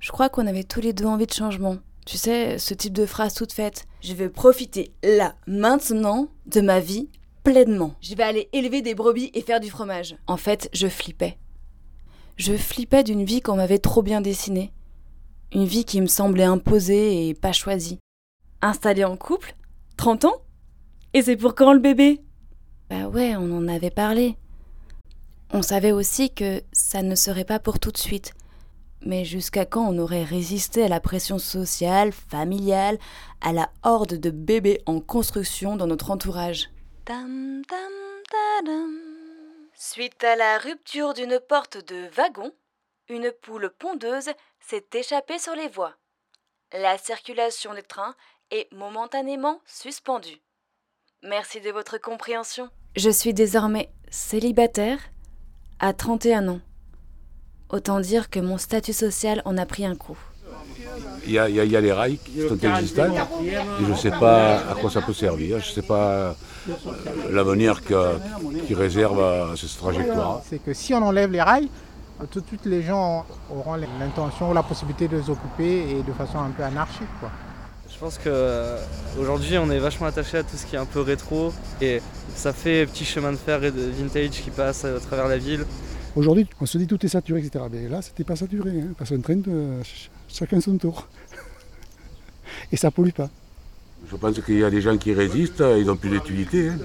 Je crois qu'on avait tous les deux envie de changement. Tu sais, ce type de phrase toute faite. Je veux profiter là, maintenant, de ma vie pleinement. Je vais aller élever des brebis et faire du fromage. En fait, je flippais. Je flippais d'une vie qu'on m'avait trop bien dessinée. Une vie qui me semblait imposée et pas choisie. Installée en couple 30 ans? Et c'est pour quand le bébé? Bah ouais, on en avait parlé. On savait aussi que ça ne serait pas pour tout de suite. Mais jusqu'à quand on aurait résisté à la pression sociale, familiale, à la horde de bébés en construction dans notre entourage? Tam, tam, tadam. Suite à la rupture d'une porte de wagon, une poule pondeuse s'est échappée sur les voies. La circulation des trains est momentanément suspendue. Merci de votre compréhension. Je suis désormais célibataire à 31 ans. Autant dire que mon statut social en a pris un coup. Il y a, il y a- il y a les rails qui sont existants et je ne sais pas à quoi ça peut servir. Je ne sais pas l'avenir qui réserve à cette trajectoire. C'est que si on enlève les rails, euh, tout de suite les gens auront l'intention ou la possibilité de les occuper et de façon un peu anarchique. Quoi. Je pense qu'aujourd'hui on est vachement attaché à tout ce qui est un peu rétro et ça fait petit chemin de fer et de vintage qui passe à travers la ville. Aujourd'hui, on se dit tout est saturé, etc. Mais là, c'était pas saturé, hein, parce qu'on traîne de ch- chacun son tour. Et ça pollue pas. Je pense qu'il y a des gens qui résistent, ils n'ont plus d'utilité. hein.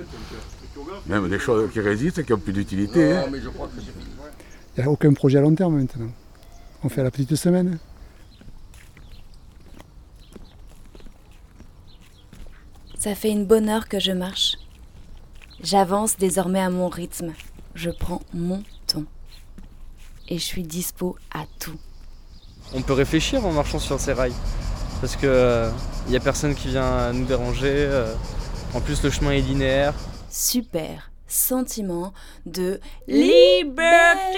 Même des choses qui résistent et qui n'ont plus d'utilité. hein. Il n'y a aucun projet à long terme maintenant. On fait à la petite semaine. Ça fait une bonne heure que je marche. J'avance désormais à mon rythme. Je prends mon temps. Et je suis dispo à tout. On peut réfléchir en marchant sur ces rails parce que il n'y a personne qui vient nous déranger. euh, en plus le chemin est linéaire. Super sentiment de Liberty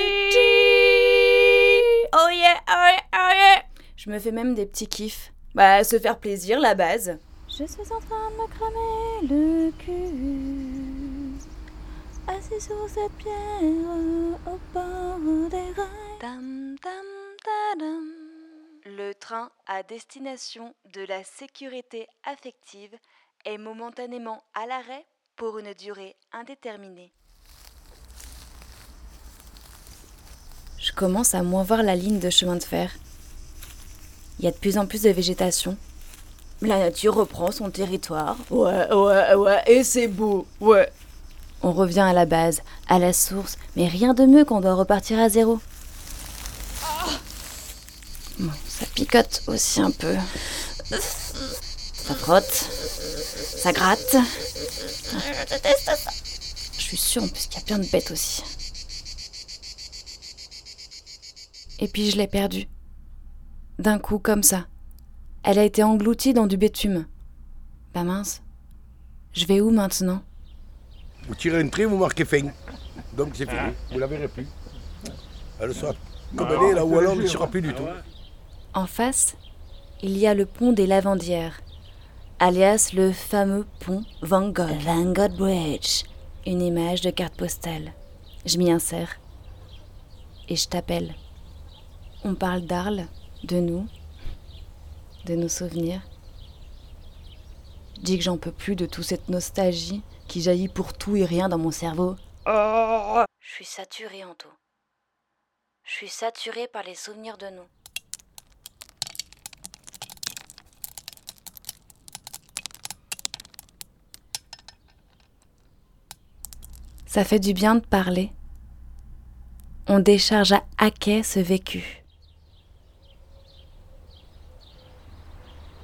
Oh yeah, oh yeah, oh yeah Je me fais même des petits kiffs. Bah, se faire plaisir, la base. Je suis en train de me cramer le cul. Assis sur cette pierre au bord des rails. Tam, tam, tadam. Le train à destination de la sécurité affective est momentanément à l'arrêt pour une durée indéterminée. Je commence à moins voir la ligne de chemin de fer. Il y a de plus en plus de végétation. La nature reprend son territoire. Ouais, ouais, ouais, et c'est beau, ouais. On revient à la base, à la source, mais rien de mieux qu'on doit repartir à zéro. Bon, ça picote aussi un peu. Ça frotte, ça gratte. Je déteste ça. Je suis sûre en plus qu'il y a plein de bêtes aussi. Et puis je l'ai perdue. D'un coup, comme ça. Elle a été engloutie dans du bitume. Bah mince. Je vais où maintenant? Vous tirez un trait, vous marquez fin. Donc c'est fini, vous ne la verrez plus. Elle sera comme elle est là, ou alors elle ne sera plus du tout. En face, il y a le pont des Lavandières, alias le fameux pont Van Gogh. Van Gogh Bridge. Une image de carte postale. Je m'y insère. Et je t'appelle. On parle d'Arles, de nous, de nos souvenirs. Je dis que j'en peux plus de toute cette nostalgie qui jaillit pour tout et rien dans mon cerveau. Je suis saturée, Anto. Je suis saturée par les souvenirs de nous. Ça fait du bien de parler. On décharge à haquet ce vécu.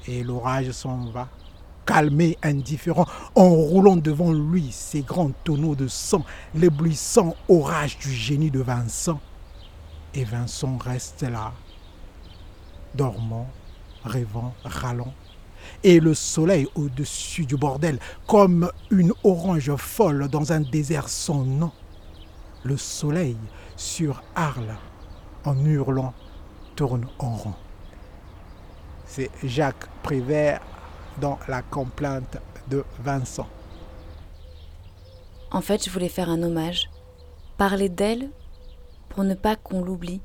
Et l'orage s'en va, calmé, indifférent, en roulant devant lui ses grands tonneaux de sang, l'éblouissant orage du génie de Vincent. Et Vincent reste là, dormant, rêvant, râlant, et le soleil au-dessus du bordel, comme une orange folle dans un désert sans nom. Le soleil sur Arles, en hurlant, tourne en rond. C'est Jacques Prévert dans La complainte de Vincent. En fait, je voulais faire un hommage, parler d'elle pour ne pas qu'on l'oublie.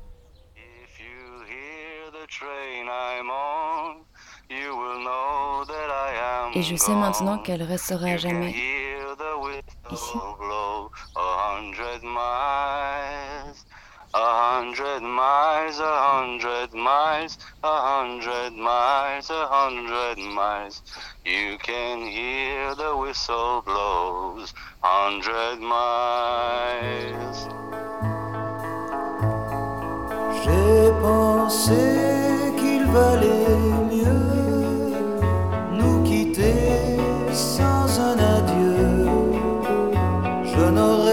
Et je sais maintenant qu'elle restera à jamais ici. A hundred miles, a hundred miles, a hundred miles, a hundred miles. You can hear the whistle blows, hundred miles. J'ai pensé qu'il valait Je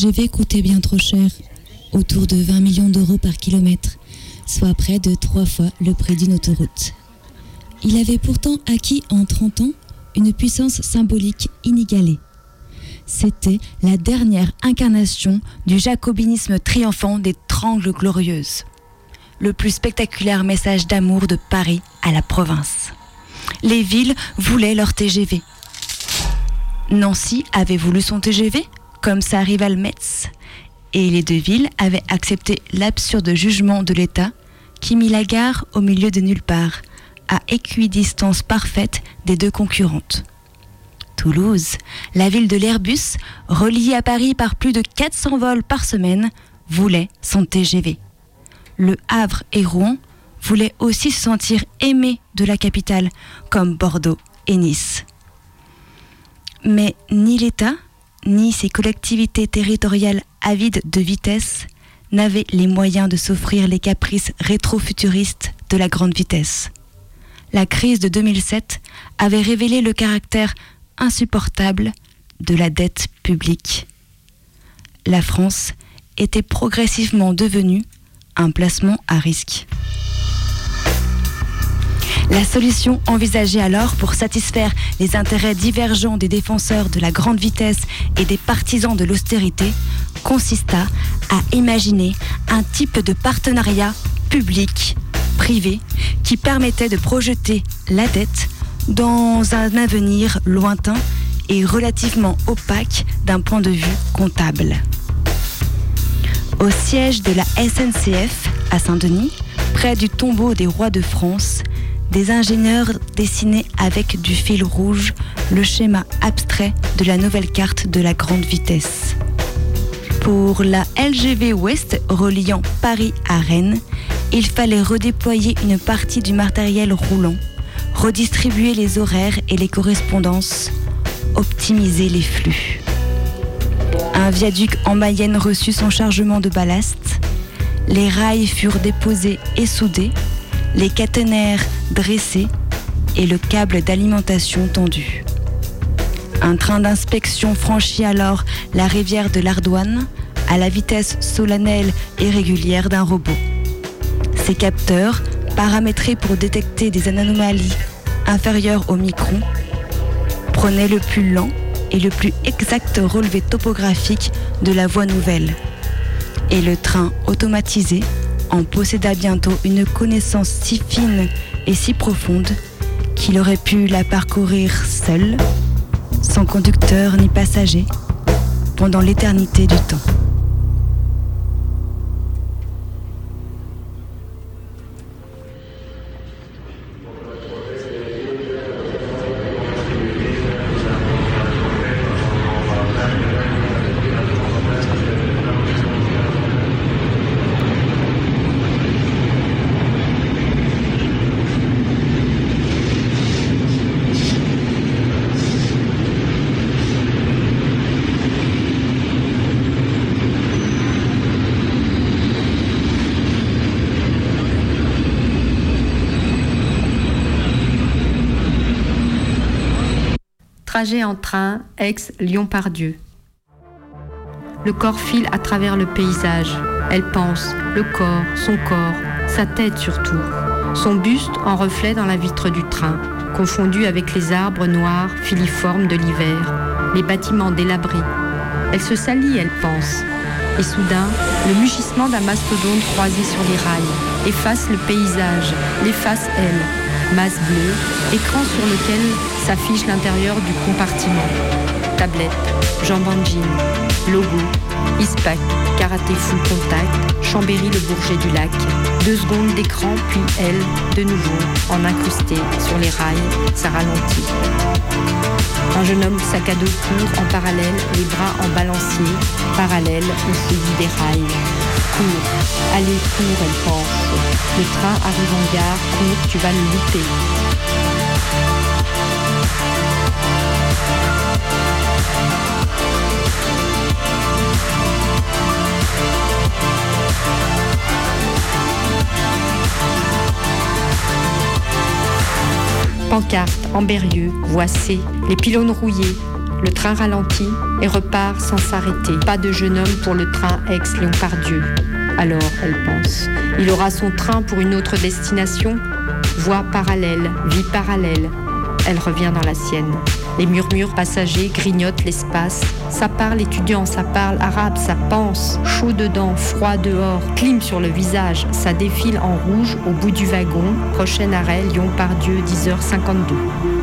TGV coûtait bien trop cher, autour de 20 millions d'euros par kilomètre, soit près de trois fois le prix d'une autoroute. Il avait pourtant acquis en 30 ans une puissance symbolique inégalée. C'était la dernière incarnation du jacobinisme triomphant des Trangles glorieuses. Le plus spectaculaire message d'amour de Paris à la province. Les villes voulaient leur TGV. Nancy avait voulu son TGV, comme sa rivale Metz, et les deux villes avaient accepté l'absurde jugement de l'État qui mit la gare au milieu de nulle part, à équidistance parfaite des deux concurrentes. Toulouse, la ville de l'Airbus, reliée à Paris par plus de 400 vols par semaine, voulait son TGV. Le Havre et Rouen voulaient aussi se sentir aimés de la capitale, comme Bordeaux et Nice. Mais ni l'État, ni ses collectivités territoriales avides de vitesse n'avaient les moyens de s'offrir les caprices rétro-futuristes de la grande vitesse. La crise de 2007 avait révélé le caractère insupportable de la dette publique. La France était progressivement devenue un placement à risque. La solution envisagée alors pour satisfaire les intérêts divergents des défenseurs de la grande vitesse et des partisans de l'austérité consista à imaginer un type de partenariat public-privé qui permettait de projeter la dette dans un avenir lointain et relativement opaque d'un point de vue comptable. Au siège de la SNCF à Saint-Denis, près du tombeau des rois de France, des ingénieurs dessinaient avec du fil rouge le schéma abstrait de la nouvelle carte de la grande vitesse. Pour la LGV Ouest reliant Paris à Rennes, il fallait redéployer une partie du matériel roulant, redistribuer les horaires et les correspondances, optimiser les flux. Un viaduc en Mayenne reçut son chargement de ballast, les rails furent déposés et soudés, les caténaires dressés et le câble d'alimentation tendu. Un train d'inspection franchit alors la rivière de l'Ardoine à la vitesse solennelle et régulière d'un robot. Ces capteurs, paramétrés pour détecter des anomalies inférieures au micron, prenaient le plus lent et le plus exact relevé topographique de la voie nouvelle. Et le train automatisé en posséda bientôt une connaissance si fine et si profonde qu'il aurait pu la parcourir seul, sans conducteur ni passager, pendant l'éternité du temps. En train, ex-Lyon-Pardieu. Le corps file à travers le paysage. Elle pense, le corps, son corps, sa tête surtout. Son buste en reflet dans la vitre du train, confondu avec les arbres noirs filiformes de l'hiver, les bâtiments délabrés. Elle se salit, elle pense. Et soudain, le mugissement d'un mastodonte croisé sur les rails efface le paysage, l'efface elle, masse bleue, écran sur lequel s'affiche l'intérieur du compartiment. Tablette, jambes en jean, logo, ISPAC, karaté full contact, Chambéry le Bourget du lac. Deux secondes d'écran, puis elle, de nouveau, en incrusté sur les rails, ça ralentit. Un jeune homme sac à dos court en parallèle, les bras en balancier, parallèle au suivi des rails. Allez, cours, elle pense. Le train arrive en gare, cours, tu vas le louper. Pancarte, Amberieux, Voissé, les pylônes rouillés. Le train ralentit et repart sans s'arrêter. Pas de jeune homme pour le train ex-Lyon-Pardieu. Alors, elle pense, il aura son train pour une autre destination Voie parallèle, vie parallèle. Elle revient dans la sienne. Les murmures passagers grignotent l'espace. Ça parle étudiant, ça parle arabe, ça pense. Chaud dedans, froid dehors, clim sur le visage. Ça défile en rouge au bout du wagon. Prochain arrêt, Lyon-Pardieu, 10h52.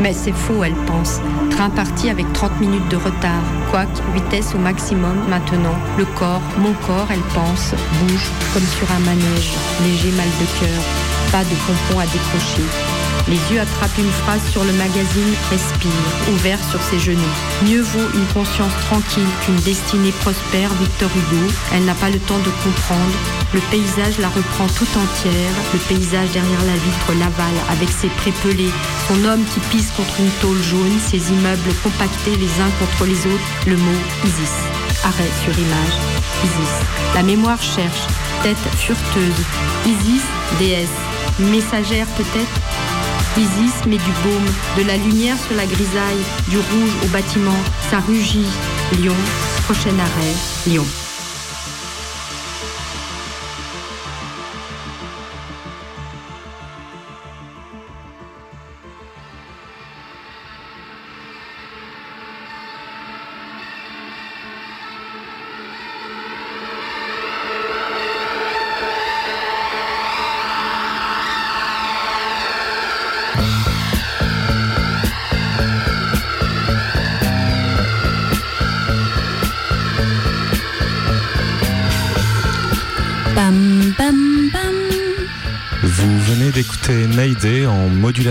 Mais c'est faux, elle pense. Train parti avec 30 minutes de retard. Quoique, vitesse au maximum maintenant. Le corps, mon corps, elle pense, bouge comme sur un manège. Léger mal de cœur. Pas de pompon à décrocher. Les yeux attrapent une phrase sur le magazine Respire, ouvert sur ses genoux. Mieux vaut une conscience tranquille qu'une destinée prospère, Victor Hugo. Elle n'a pas le temps de comprendre. Le paysage la reprend tout entière. Le paysage derrière la vitre Laval avec ses prépelés, son homme qui pisse contre une tôle jaune, ses immeubles compactés les uns contre les autres. Le mot Isis. Arrêt sur image. Isis. La mémoire cherche. Tête furteuse. Isis, déesse. Messagère peut-être Isis met du baume, de la lumière sur la grisaille, du rouge au bâtiment. Ça rugit. Lyon, prochain arrêt, Lyon.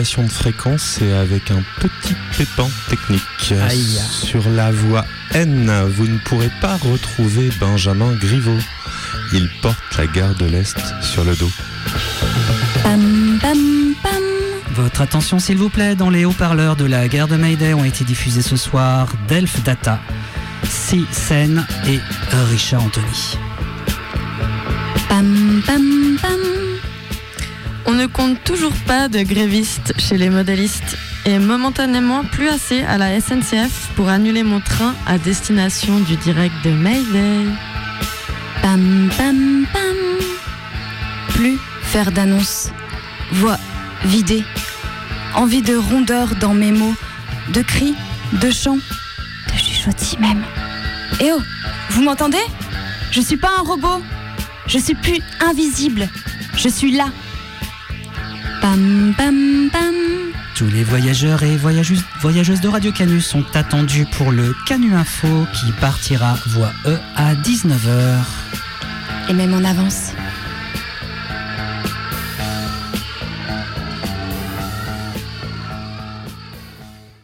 Modulation de fréquence et avec un petit pépin technique. Aïe. Sur la voie N, vous ne pourrez pas retrouver Benjamin Griveaux. Il porte la gare de l'Est sur le dos. Bam, bam, bam. Votre attention s'il vous plaît, dans les haut-parleurs de la gare de Mayday ont été diffusés ce soir Delph Data, Si Sen et Richard Anthony. Bam, bam, bam. On ne compte toujours pas de grévistes chez les modélistes et momentanément plus assez à la SNCF pour annuler mon train à destination du direct de Mayday. Bam, bam, bam. Plus faire d'annonces. Voix vidée. Envie de rondeur dans mes mots. De cris, de chants, de chuchotis même. Eh oh, vous m'entendez? Je suis pas un robot. Je suis plus invisible. Je suis là. Bam, bam, bam. Tous les voyageurs et voyageuses, voyageuses de Radio Canu sont attendus pour le Canu Info qui partira voie E à 19h. Et même en avance.